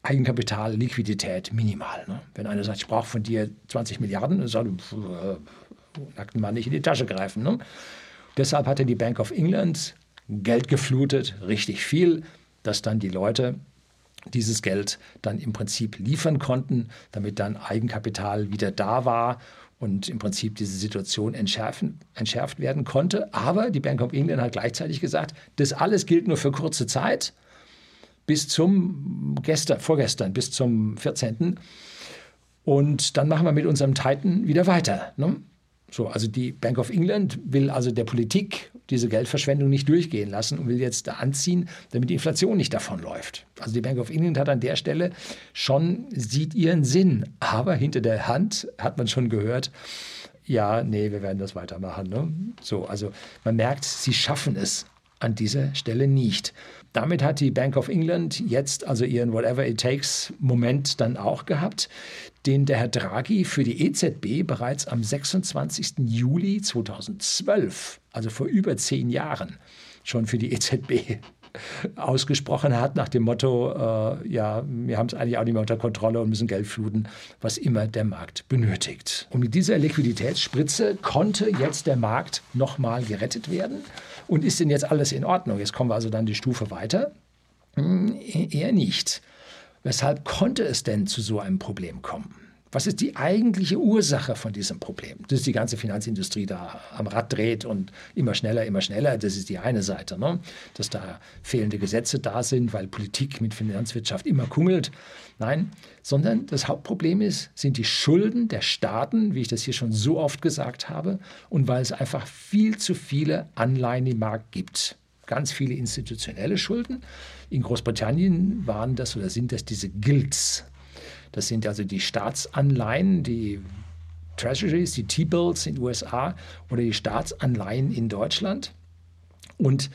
Eigenkapital, Liquidität minimal. Ne? Wenn einer sagt, ich brauche von dir 20 Milliarden, dann sagt er, nackten Mann nicht in die Tasche greifen. Ne? Deshalb hatte die Bank of England Geld geflutet, richtig viel, dass dann die Leute dieses Geld dann im Prinzip liefern konnten, damit dann Eigenkapital wieder da war und im Prinzip diese Situation entschärfen, entschärft werden konnte. Aber die Bank of England hat gleichzeitig gesagt, das alles gilt nur für kurze Zeit, bis zum gestern, vorgestern, bis zum 14. Und dann machen wir mit unserem Titan wieder weiter. Ne? So, also die Bank of England will also der Politik diese Geldverschwendung nicht durchgehen lassen und will jetzt da anziehen, damit die Inflation nicht davonläuft. Also die Bank of England hat an der Stelle schon, sieht ihren Sinn, aber hinter der Hand hat man schon gehört, ja, nee, wir werden das weitermachen. Ne? So, also man merkt, sie schaffen es an dieser Stelle nicht. Damit hat die Bank of England jetzt also ihren Whatever It Takes Moment dann auch gehabt, den der Herr Draghi für die EZB bereits am 26. Juli 2012, also vor über zehn Jahren, schon für die EZB ausgesprochen hat, nach dem Motto, äh, ja, wir haben es eigentlich auch nicht mehr unter Kontrolle und müssen Geld fluten, was immer der Markt benötigt. Und mit dieser Liquiditätsspritze konnte jetzt der Markt nochmal gerettet werden. Und ist denn jetzt alles in Ordnung? Jetzt kommen wir also dann die Stufe weiter. Hm, eher nicht. Weshalb konnte es denn zu so einem Problem kommen? Was ist die eigentliche Ursache von diesem Problem? Dass die ganze Finanzindustrie da am Rad dreht und immer schneller, immer schneller. Das ist die eine Seite. Ne? Dass da fehlende Gesetze da sind, weil Politik mit Finanzwirtschaft immer kungelt. Nein, sondern das Hauptproblem ist, sind die Schulden der Staaten, wie ich das hier schon so oft gesagt habe, und weil es einfach viel zu viele Anleihen im Markt gibt. Ganz viele institutionelle Schulden. In Großbritannien waren das oder sind das diese Gilts, das sind also die Staatsanleihen, die Treasuries, die T-Bills in den USA oder die Staatsanleihen in Deutschland. Und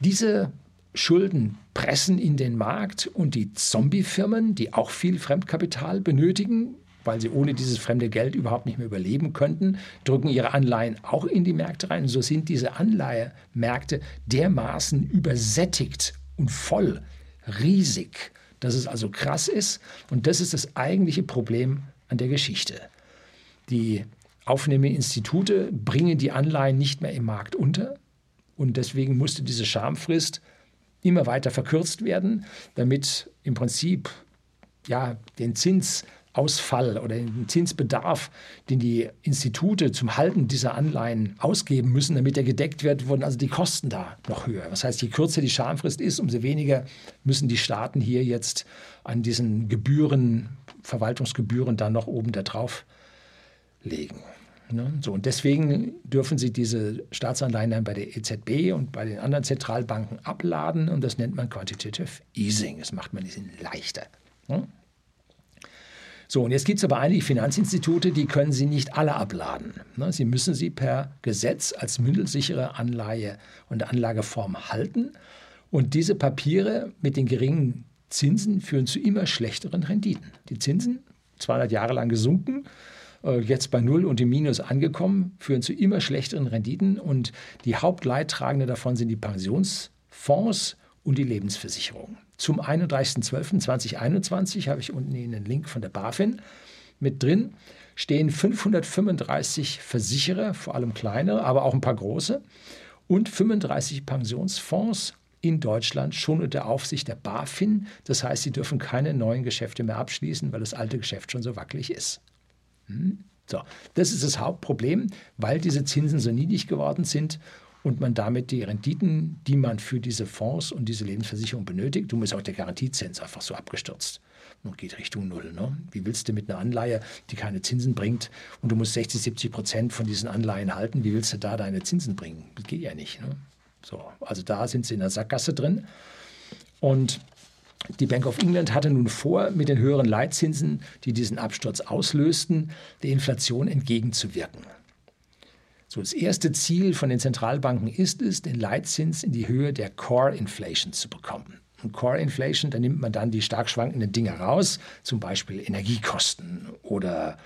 diese Schulden pressen in den Markt und die Zombie-Firmen, die auch viel Fremdkapital benötigen, weil sie ohne dieses fremde Geld überhaupt nicht mehr überleben könnten, drücken ihre Anleihen auch in die Märkte rein. Und so sind diese Anleihemärkte dermaßen übersättigt und voll, riesig, dass es also krass ist. Und das ist das eigentliche Problem an der Geschichte. Die Aufnahmeinstitute bringen die Anleihen nicht mehr im Markt unter. Und deswegen musste diese Schamfrist immer weiter verkürzt werden, damit im Prinzip ja, den Zins Ausfall oder den Zinsbedarf, den die Institute zum Halten dieser Anleihen ausgeben müssen, damit er gedeckt wird, wurden also die Kosten da noch höher. Das heißt, je kürzer die Schamfrist ist, umso weniger müssen die Staaten hier jetzt an diesen Gebühren, Verwaltungsgebühren dann noch oben da drauf legen. Ne? So, und deswegen dürfen Sie diese Staatsanleihen dann bei der EZB und bei den anderen Zentralbanken abladen und das nennt man Quantitative Easing. Das macht man diesen leichter. So, und jetzt gibt es aber einige Finanzinstitute, die können Sie nicht alle abladen. Ne? Sie müssen sie per Gesetz als mündelsichere Anleihe und Anlageform halten. Und diese Papiere mit den geringen Zinsen führen zu immer schlechteren Renditen. Die Zinsen, 200 Jahre lang gesunken, äh, jetzt bei Null und im Minus angekommen, führen zu immer schlechteren Renditen. Und die Hauptleidtragende davon sind die Pensionsfonds und die Lebensversicherung. Zum 31.12.2021 habe ich unten Ihnen einen Link von der BaFin mit drin. Stehen 535 Versicherer, vor allem kleine, aber auch ein paar große, und 35 Pensionsfonds in Deutschland schon unter Aufsicht der BaFin. Das heißt, sie dürfen keine neuen Geschäfte mehr abschließen, weil das alte Geschäft schon so wackelig ist. Hm? So, das ist das Hauptproblem, weil diese Zinsen so niedrig geworden sind und man damit die Renditen, die man für diese Fonds und diese Lebensversicherung benötigt, du ist auch der Garantiezins einfach so abgestürzt und geht Richtung Null. Ne? Wie willst du mit einer Anleihe, die keine Zinsen bringt und du musst 60, 70 Prozent von diesen Anleihen halten, wie willst du da deine Zinsen bringen? Das geht ja nicht. Ne? So, also da sind sie in der Sackgasse drin. Und die Bank of England hatte nun vor, mit den höheren Leitzinsen, die diesen Absturz auslösten, der Inflation entgegenzuwirken. So, das erste Ziel von den Zentralbanken ist es, den Leitzins in die Höhe der Core Inflation zu bekommen. Und Core Inflation, da nimmt man dann die stark schwankenden Dinge raus, zum Beispiel Energiekosten oder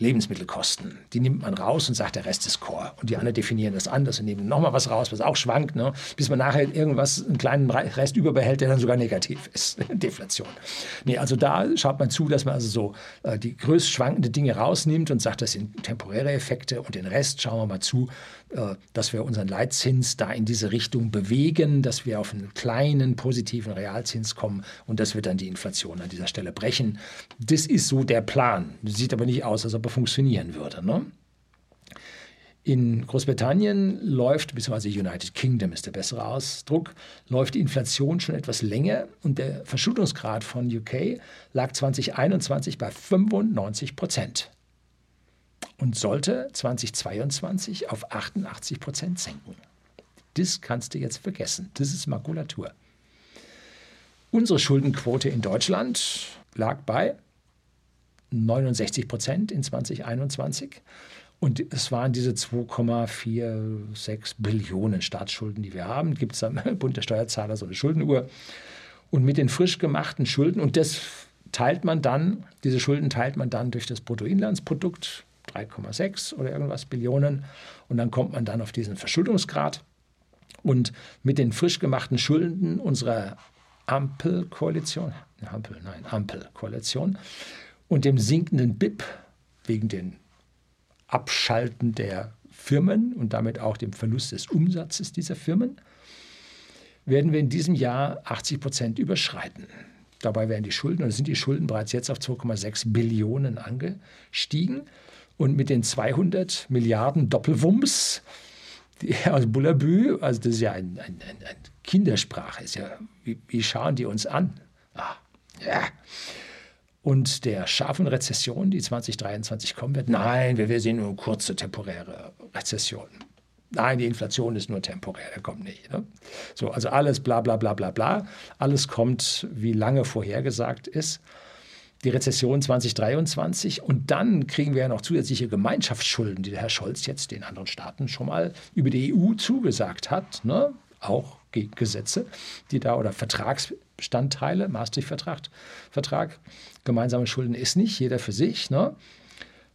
Lebensmittelkosten. Die nimmt man raus und sagt, der Rest ist Core. Und die anderen definieren das anders und nehmen nochmal was raus, was auch schwankt, ne? bis man nachher irgendwas, einen kleinen Rest überbehält, der dann sogar negativ ist. Deflation. Nee, also da schaut man zu, dass man also so äh, die größt schwankende Dinge rausnimmt und sagt, das sind temporäre Effekte und den Rest schauen wir mal zu, dass wir unseren Leitzins da in diese Richtung bewegen, dass wir auf einen kleinen positiven Realzins kommen und dass wir dann die Inflation an dieser Stelle brechen. Das ist so der Plan. Sieht aber nicht aus, als ob er funktionieren würde. Ne? In Großbritannien läuft, beziehungsweise United Kingdom ist der bessere Ausdruck, läuft die Inflation schon etwas länger und der Verschuldungsgrad von UK lag 2021 bei 95 Prozent und sollte 2022 auf 88 Prozent senken. Das kannst du jetzt vergessen. Das ist Makulatur. Unsere Schuldenquote in Deutschland lag bei 69 Prozent in 2021 Und es waren diese 2,46 Billionen Staatsschulden, die wir haben. Gibt es am Bund der Steuerzahler so eine Schuldenuhr. Und mit den frisch gemachten Schulden, und das teilt man dann, diese Schulden teilt man dann durch das Bruttoinlandsprodukt, 3,6 oder irgendwas Billionen. Und dann kommt man dann auf diesen Verschuldungsgrad. Und mit den frisch gemachten Schulden unserer Ampelkoalition, Ampel, nein, Ampelkoalition und dem sinkenden BIP wegen den Abschalten der Firmen und damit auch dem Verlust des Umsatzes dieser Firmen, werden wir in diesem Jahr 80 Prozent überschreiten. Dabei werden die Schulden, oder sind die Schulden bereits jetzt auf 2,6 Billionen angestiegen. Und mit den 200 Milliarden Doppelwumms aus Bullabü, also das ist ja ein, ein, ein, ein Kindersprache, ist ja, wie, wie, schauen die uns an? Ah, ja. Und der scharfen Rezession, die 2023 kommen wird, nein, wir sehen nur kurze temporäre Rezession. Nein, die Inflation ist nur temporär, der kommt nicht. Ne? So, also alles bla bla bla bla bla. Alles kommt, wie lange vorhergesagt ist. Die Rezession 2023 und dann kriegen wir ja noch zusätzliche Gemeinschaftsschulden, die der Herr Scholz jetzt den anderen Staaten schon mal über die EU zugesagt hat. Ne? Auch Gesetze, die da oder Vertragsbestandteile, Maastricht-Vertrag, Vertrag, gemeinsame Schulden ist nicht, jeder für sich. Ne?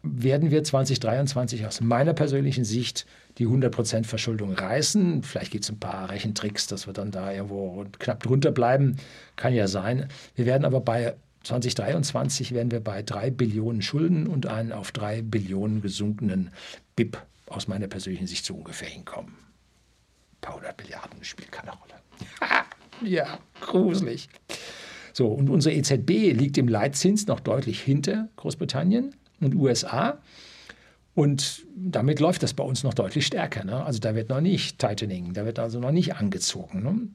Werden wir 2023 aus meiner persönlichen Sicht die 100% Verschuldung reißen. Vielleicht gibt es ein paar Rechentricks, dass wir dann da irgendwo knapp drunter bleiben. Kann ja sein. Wir werden aber bei 2023 werden wir bei 3 Billionen Schulden und einen auf 3 Billionen gesunkenen BIP aus meiner persönlichen Sicht so ungefähr hinkommen. Ein paar hundert Milliarden spielt keine Rolle. ja, gruselig. So, und unsere EZB liegt im Leitzins noch deutlich hinter Großbritannien und USA. Und damit läuft das bei uns noch deutlich stärker. Ne? Also da wird noch nicht Tightening, da wird also noch nicht angezogen. Ne?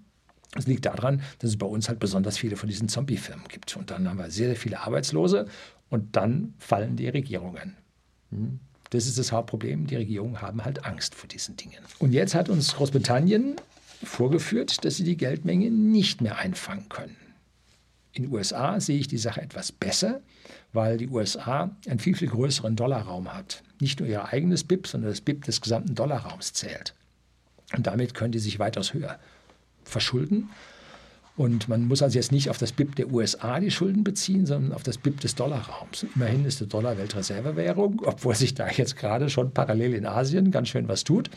Das liegt daran, dass es bei uns halt besonders viele von diesen Zombie-Firmen gibt. Und dann haben wir sehr, sehr viele Arbeitslose und dann fallen die Regierungen. Hm? Das ist das Hauptproblem. Die Regierungen haben halt Angst vor diesen Dingen. Und jetzt hat uns Großbritannien vorgeführt, dass sie die Geldmenge nicht mehr einfangen können. In den USA sehe ich die Sache etwas besser, weil die USA einen viel, viel größeren Dollarraum hat. Nicht nur ihr eigenes BIP, sondern das BIP des gesamten Dollarraums zählt. Und damit können die sich weitaus höher verschulden. Und man muss also jetzt nicht auf das BIP der USA die Schulden beziehen, sondern auf das BIP des Dollarraums. Immerhin ist der Dollar Weltreservewährung, obwohl sich da jetzt gerade schon parallel in Asien ganz schön was tut.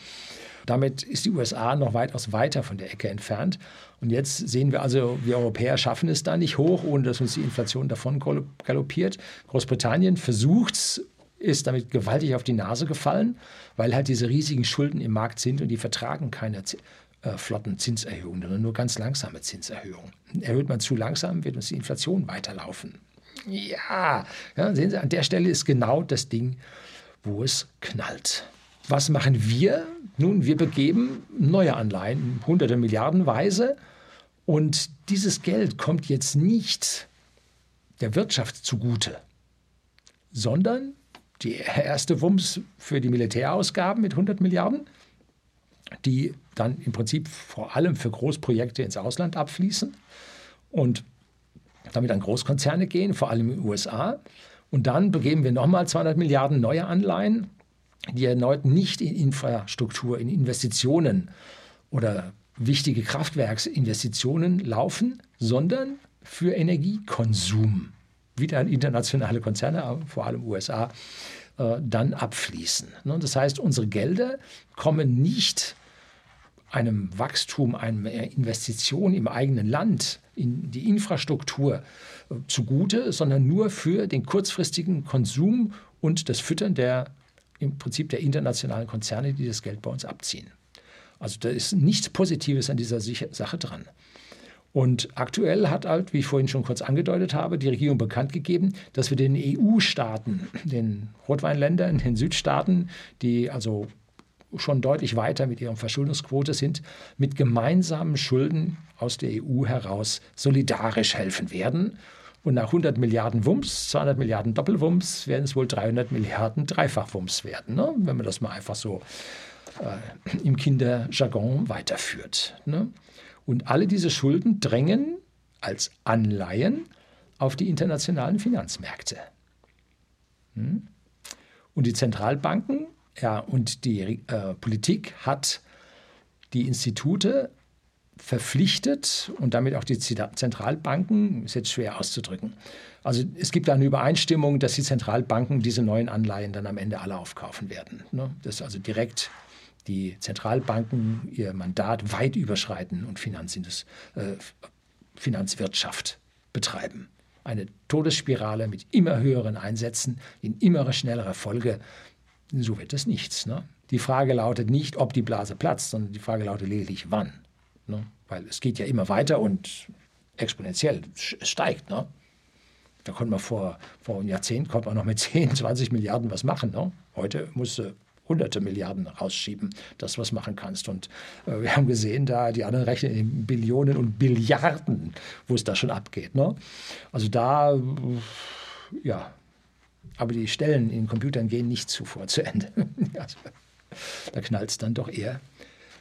Damit ist die USA noch weitaus weiter von der Ecke entfernt. Und jetzt sehen wir also, wir Europäer schaffen es da nicht hoch, ohne dass uns die Inflation davon galoppiert. Großbritannien versucht es, ist damit gewaltig auf die Nase gefallen, weil halt diese riesigen Schulden im Markt sind und die vertragen keine äh, flotten Zinserhöhungen, sondern nur ganz langsame Zinserhöhungen. Erhöht man zu langsam, wird uns die Inflation weiterlaufen. Ja, ja, sehen Sie, an der Stelle ist genau das Ding, wo es knallt. Was machen wir? Nun, wir begeben neue Anleihen, hunderte Milliardenweise. Und dieses Geld kommt jetzt nicht der Wirtschaft zugute, sondern die erste Wumms für die Militärausgaben mit 100 Milliarden, die dann im Prinzip vor allem für Großprojekte ins Ausland abfließen und damit an Großkonzerne gehen, vor allem in den USA. Und dann begeben wir nochmal 200 Milliarden neue Anleihen, die erneut nicht in Infrastruktur, in Investitionen oder wichtige Kraftwerksinvestitionen laufen, sondern für Energiekonsum. Wieder internationale Konzerne, vor allem USA, äh, dann abfließen. Ne, das heißt, unsere Gelder kommen nicht einem Wachstum, einer Investition im eigenen Land, in die Infrastruktur äh, zugute, sondern nur für den kurzfristigen Konsum und das Füttern der im Prinzip der internationalen Konzerne, die das Geld bei uns abziehen. Also da ist nichts Positives an dieser Sache dran. Und aktuell hat halt, wie ich vorhin schon kurz angedeutet habe, die Regierung bekannt gegeben, dass wir den EU-Staaten, den Rotweinländern, den Südstaaten, die also schon deutlich weiter mit ihrer Verschuldungsquote sind, mit gemeinsamen Schulden aus der EU heraus solidarisch helfen werden. Und nach 100 Milliarden Wumms, 200 Milliarden Doppelwumms, werden es wohl 300 Milliarden Dreifachwumms werden, ne? wenn man das mal einfach so äh, im Kinderjargon weiterführt. Ne? Und alle diese Schulden drängen als Anleihen auf die internationalen Finanzmärkte. Hm? Und die Zentralbanken Ja, und die äh, Politik hat die Institute verpflichtet und damit auch die Zentralbanken, ist jetzt schwer auszudrücken. Also es gibt da eine Übereinstimmung, dass die Zentralbanken diese neuen Anleihen dann am Ende alle aufkaufen werden. Ne? Dass also direkt die Zentralbanken ihr Mandat weit überschreiten und Finanzindus, äh, Finanzwirtschaft betreiben. Eine Todesspirale mit immer höheren Einsätzen in immer schnellerer Folge. So wird es nichts. Ne? Die Frage lautet nicht, ob die Blase platzt, sondern die Frage lautet lediglich, wann. Ne? Weil es geht ja immer weiter und exponentiell steigt. Ne? Da konnte man vor, vor einem Jahrzehnt konnte man noch mit 10, 20 Milliarden was machen. Ne? Heute musste hunderte Milliarden rausschieben, dass du was machen kannst. Und äh, wir haben gesehen, da die anderen rechnen in Billionen und Billiarden, wo es da schon abgeht. Ne? Also da, ja, aber die Stellen in Computern gehen nicht zuvor zu Ende. also, da knallt es dann doch eher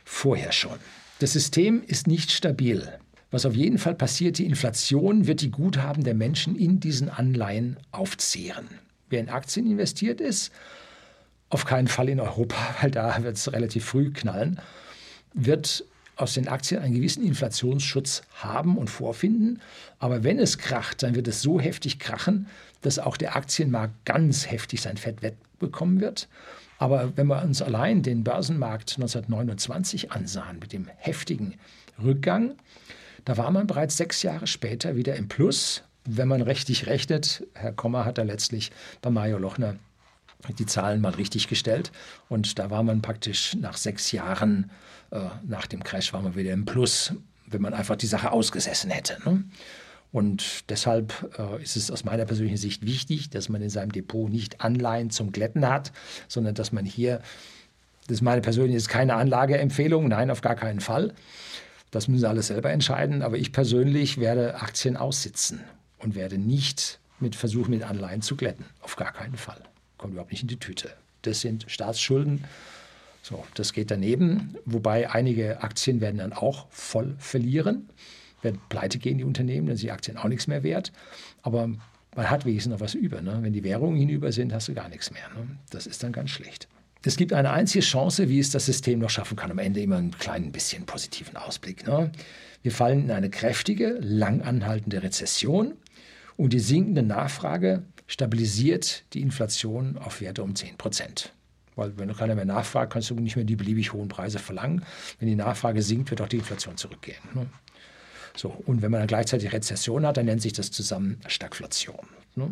vorher schon. Das System ist nicht stabil. Was auf jeden Fall passiert, die Inflation wird die Guthaben der Menschen in diesen Anleihen aufzehren. Wer in Aktien investiert ist, auf keinen Fall in Europa, weil da wird es relativ früh knallen, wird aus den Aktien einen gewissen Inflationsschutz haben und vorfinden. Aber wenn es kracht, dann wird es so heftig krachen, dass auch der Aktienmarkt ganz heftig sein Fett wegbekommen wird. Aber wenn wir uns allein den Börsenmarkt 1929 ansahen mit dem heftigen Rückgang, da war man bereits sechs Jahre später wieder im Plus. Wenn man richtig rechnet, Herr Kommer hat da letztlich bei Mario Lochner die Zahlen mal richtig gestellt und da war man praktisch nach sechs Jahren äh, nach dem Crash war man wieder im Plus, wenn man einfach die Sache ausgesessen hätte. Ne? Und deshalb äh, ist es aus meiner persönlichen Sicht wichtig, dass man in seinem Depot nicht Anleihen zum Glätten hat, sondern dass man hier, das ist meine persönliche, ist keine Anlageempfehlung, nein, auf gar keinen Fall. Das müssen Sie alles selber entscheiden. Aber ich persönlich werde Aktien aussitzen und werde nicht mit versuchen, mit Anleihen zu glätten. Auf gar keinen Fall. Kommt überhaupt nicht in die Tüte. Das sind Staatsschulden. So, das geht daneben. Wobei einige Aktien werden dann auch voll verlieren werden pleite gehen, die Unternehmen, dann sind die Aktien auch nichts mehr wert. Aber man hat wenigstens noch was über. Ne? Wenn die Währungen hinüber sind, hast du gar nichts mehr. Ne? Das ist dann ganz schlecht. Es gibt eine einzige Chance, wie es das System noch schaffen kann. Am Ende immer einen kleinen bisschen positiven Ausblick. Ne? Wir fallen in eine kräftige, lang anhaltende Rezession und die sinkende Nachfrage stabilisiert die Inflation auf Werte um 10 Prozent. Weil wenn du keiner mehr nachfragt, kannst du nicht mehr die beliebig hohen Preise verlangen. Wenn die Nachfrage sinkt, wird auch die Inflation zurückgehen. Ne? So, und wenn man dann gleichzeitig Rezession hat, dann nennt sich das zusammen Stagflation. Ne?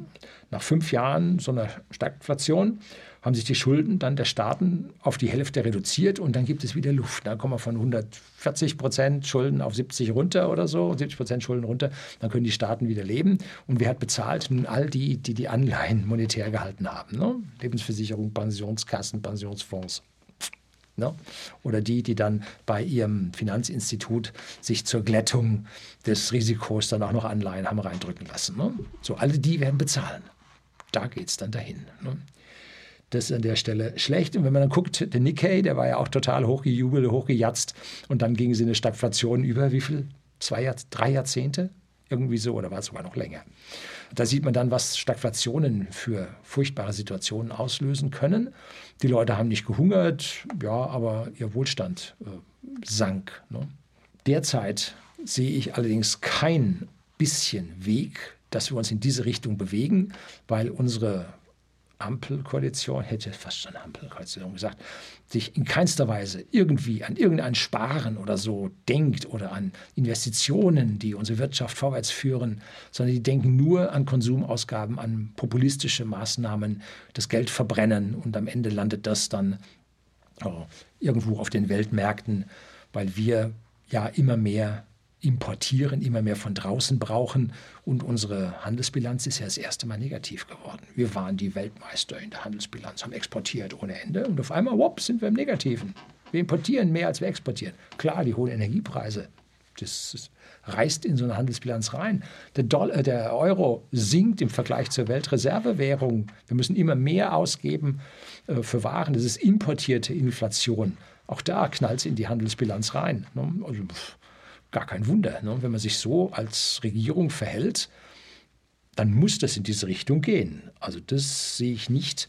Nach fünf Jahren so einer Stagflation haben sich die Schulden dann der Staaten auf die Hälfte reduziert und dann gibt es wieder Luft. Da kommen wir von 140 Prozent Schulden auf 70 runter oder so, 70 Prozent Schulden runter, dann können die Staaten wieder leben. Und wer hat bezahlt? Nun all die, die die Anleihen monetär gehalten haben. Ne? Lebensversicherung, Pensionskassen, Pensionsfonds. Ne? Oder die, die dann bei ihrem Finanzinstitut sich zur Glättung des Risikos dann auch noch Anleihen haben reindrücken lassen. Ne? So, alle die werden bezahlen. Da geht es dann dahin. Ne? Das ist an der Stelle schlecht. Und wenn man dann guckt, der Nikkei, der war ja auch total hochgejubelt, hochgejatzt. Und dann ging es in eine Stagflation über wie viel? Zwei, drei Jahrzehnte? Irgendwie so, oder war es sogar noch länger. Da sieht man dann, was Stagflationen für furchtbare Situationen auslösen können. Die Leute haben nicht gehungert, ja, aber ihr Wohlstand äh, sank. Ne? Derzeit sehe ich allerdings kein bisschen Weg, dass wir uns in diese Richtung bewegen, weil unsere Ampelkoalition, hätte fast schon Ampelkoalition gesagt, sich in keinster Weise irgendwie an irgendein Sparen oder so denkt oder an Investitionen, die unsere Wirtschaft vorwärts führen, sondern die denken nur an Konsumausgaben, an populistische Maßnahmen, das Geld verbrennen und am Ende landet das dann oh, irgendwo auf den Weltmärkten, weil wir ja immer mehr importieren, immer mehr von draußen brauchen und unsere Handelsbilanz ist ja das erste Mal negativ geworden. Wir waren die Weltmeister in der Handelsbilanz, haben exportiert ohne Ende und auf einmal, whoop, sind wir im Negativen. Wir importieren mehr, als wir exportieren. Klar, die hohen Energiepreise, das reißt in so eine Handelsbilanz rein. Der, Dollar, äh, der Euro sinkt im Vergleich zur Weltreservewährung. Wir müssen immer mehr ausgeben äh, für Waren. Das ist importierte Inflation. Auch da knallt es in die Handelsbilanz rein. Ne? Also, pff gar kein Wunder. Ne? Wenn man sich so als Regierung verhält, dann muss das in diese Richtung gehen. Also das sehe ich nicht,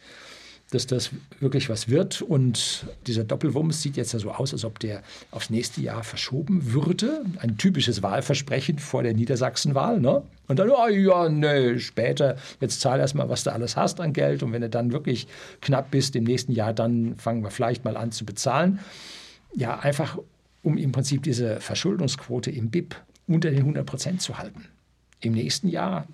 dass das wirklich was wird. Und dieser Doppelwumms sieht jetzt ja so aus, als ob der aufs nächste Jahr verschoben würde. Ein typisches Wahlversprechen vor der Niedersachsenwahl. Ne? Und dann, oh ja, nee, später, jetzt zahl erst mal, was du alles hast an Geld. Und wenn du dann wirklich knapp bist im nächsten Jahr, dann fangen wir vielleicht mal an zu bezahlen. Ja, einfach um im Prinzip diese Verschuldungsquote im BIP unter den 100 Prozent zu halten. Im nächsten Jahr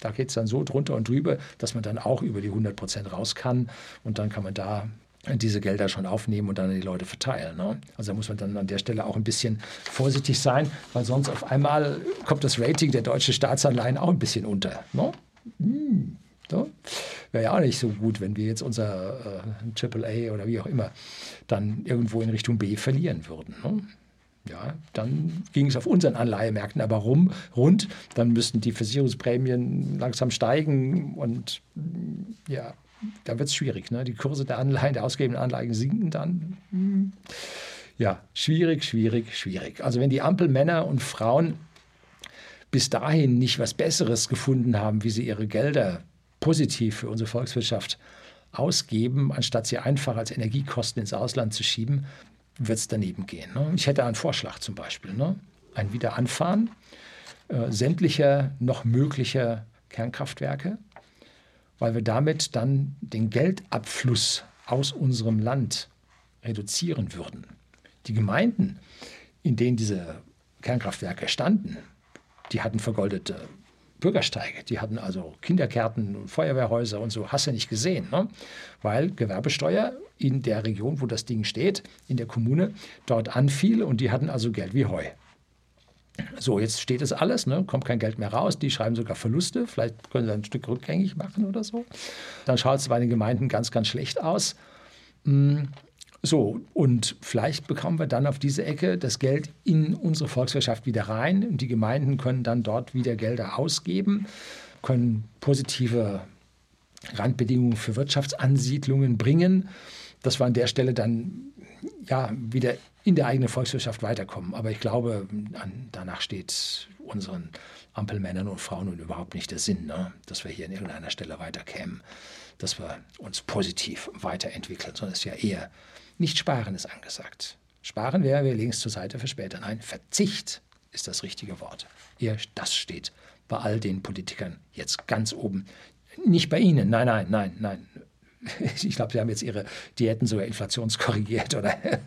da geht es dann so drunter und drüber, dass man dann auch über die 100 Prozent raus kann und dann kann man da diese Gelder schon aufnehmen und dann an die Leute verteilen. Ne? Also da muss man dann an der Stelle auch ein bisschen vorsichtig sein, weil sonst auf einmal kommt das Rating der deutschen Staatsanleihen auch ein bisschen unter. Ne? Hm, so. Wäre ja auch nicht so gut, wenn wir jetzt unser äh, AAA oder wie auch immer dann irgendwo in Richtung B verlieren würden. Ne? Ja, dann ging es auf unseren Anleihemärkten aber rum, rund. Dann müssten die Versicherungsprämien langsam steigen und ja, da wird es schwierig. Ne? Die Kurse der Anleihen, der ausgegebenen Anleihen sinken dann. Ja, schwierig, schwierig, schwierig. Also wenn die Ampelmänner und Frauen bis dahin nicht was Besseres gefunden haben, wie sie ihre Gelder positiv für unsere Volkswirtschaft ausgeben, anstatt sie einfach als Energiekosten ins Ausland zu schieben, wird es daneben gehen. Ne? Ich hätte einen Vorschlag zum Beispiel. Ne? Ein Wiederanfahren äh, sämtlicher noch möglicher Kernkraftwerke, weil wir damit dann den Geldabfluss aus unserem Land reduzieren würden. Die Gemeinden, in denen diese Kernkraftwerke standen, die hatten vergoldete Bürgersteige. Die hatten also Kindergärten und Feuerwehrhäuser und so, hast du nicht gesehen. Ne? Weil Gewerbesteuer in der Region, wo das Ding steht, in der Kommune, dort anfiel und die hatten also Geld wie Heu. So, jetzt steht es alles, ne? kommt kein Geld mehr raus, die schreiben sogar Verluste, vielleicht können sie ein Stück rückgängig machen oder so. Dann schaut es bei den Gemeinden ganz, ganz schlecht aus. So, und vielleicht bekommen wir dann auf diese Ecke das Geld in unsere Volkswirtschaft wieder rein und die Gemeinden können dann dort wieder Gelder ausgeben, können positive Randbedingungen für Wirtschaftsansiedlungen bringen, dass wir an der Stelle dann ja wieder in der eigenen Volkswirtschaft weiterkommen. Aber ich glaube, an, danach steht unseren Ampelmännern und Frauen nun überhaupt nicht der Sinn, ne? dass wir hier an irgendeiner Stelle weiterkämen, dass wir uns positiv weiterentwickeln, sondern es ist ja eher nicht sparen ist angesagt. Sparen wäre, wir legen es zur Seite für später. Nein, Verzicht ist das richtige Wort. Eher das steht bei all den Politikern jetzt ganz oben. Nicht bei Ihnen, nein, nein, nein, nein. Ich glaube, Sie haben jetzt Ihre Diäten sogar inflationskorrigiert oder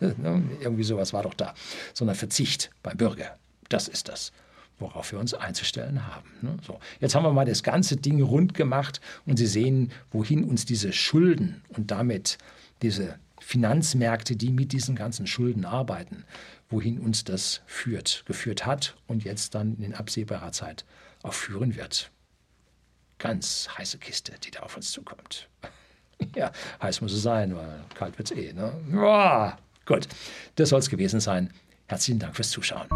irgendwie sowas war doch da. Sondern Verzicht beim Bürger. Das ist das, worauf wir uns einzustellen haben. Ne? So. Jetzt haben wir mal das ganze Ding rund gemacht und Sie sehen, wohin uns diese Schulden und damit diese Finanzmärkte, die mit diesen ganzen Schulden arbeiten, wohin uns das führt, geführt hat und jetzt dann in absehbarer Zeit auch führen wird. Ganz heiße Kiste, die da auf uns zukommt. ja, heiß muss es sein, weil kalt wird es eh. Ne? Boah, gut, das soll es gewesen sein. Herzlichen Dank fürs Zuschauen.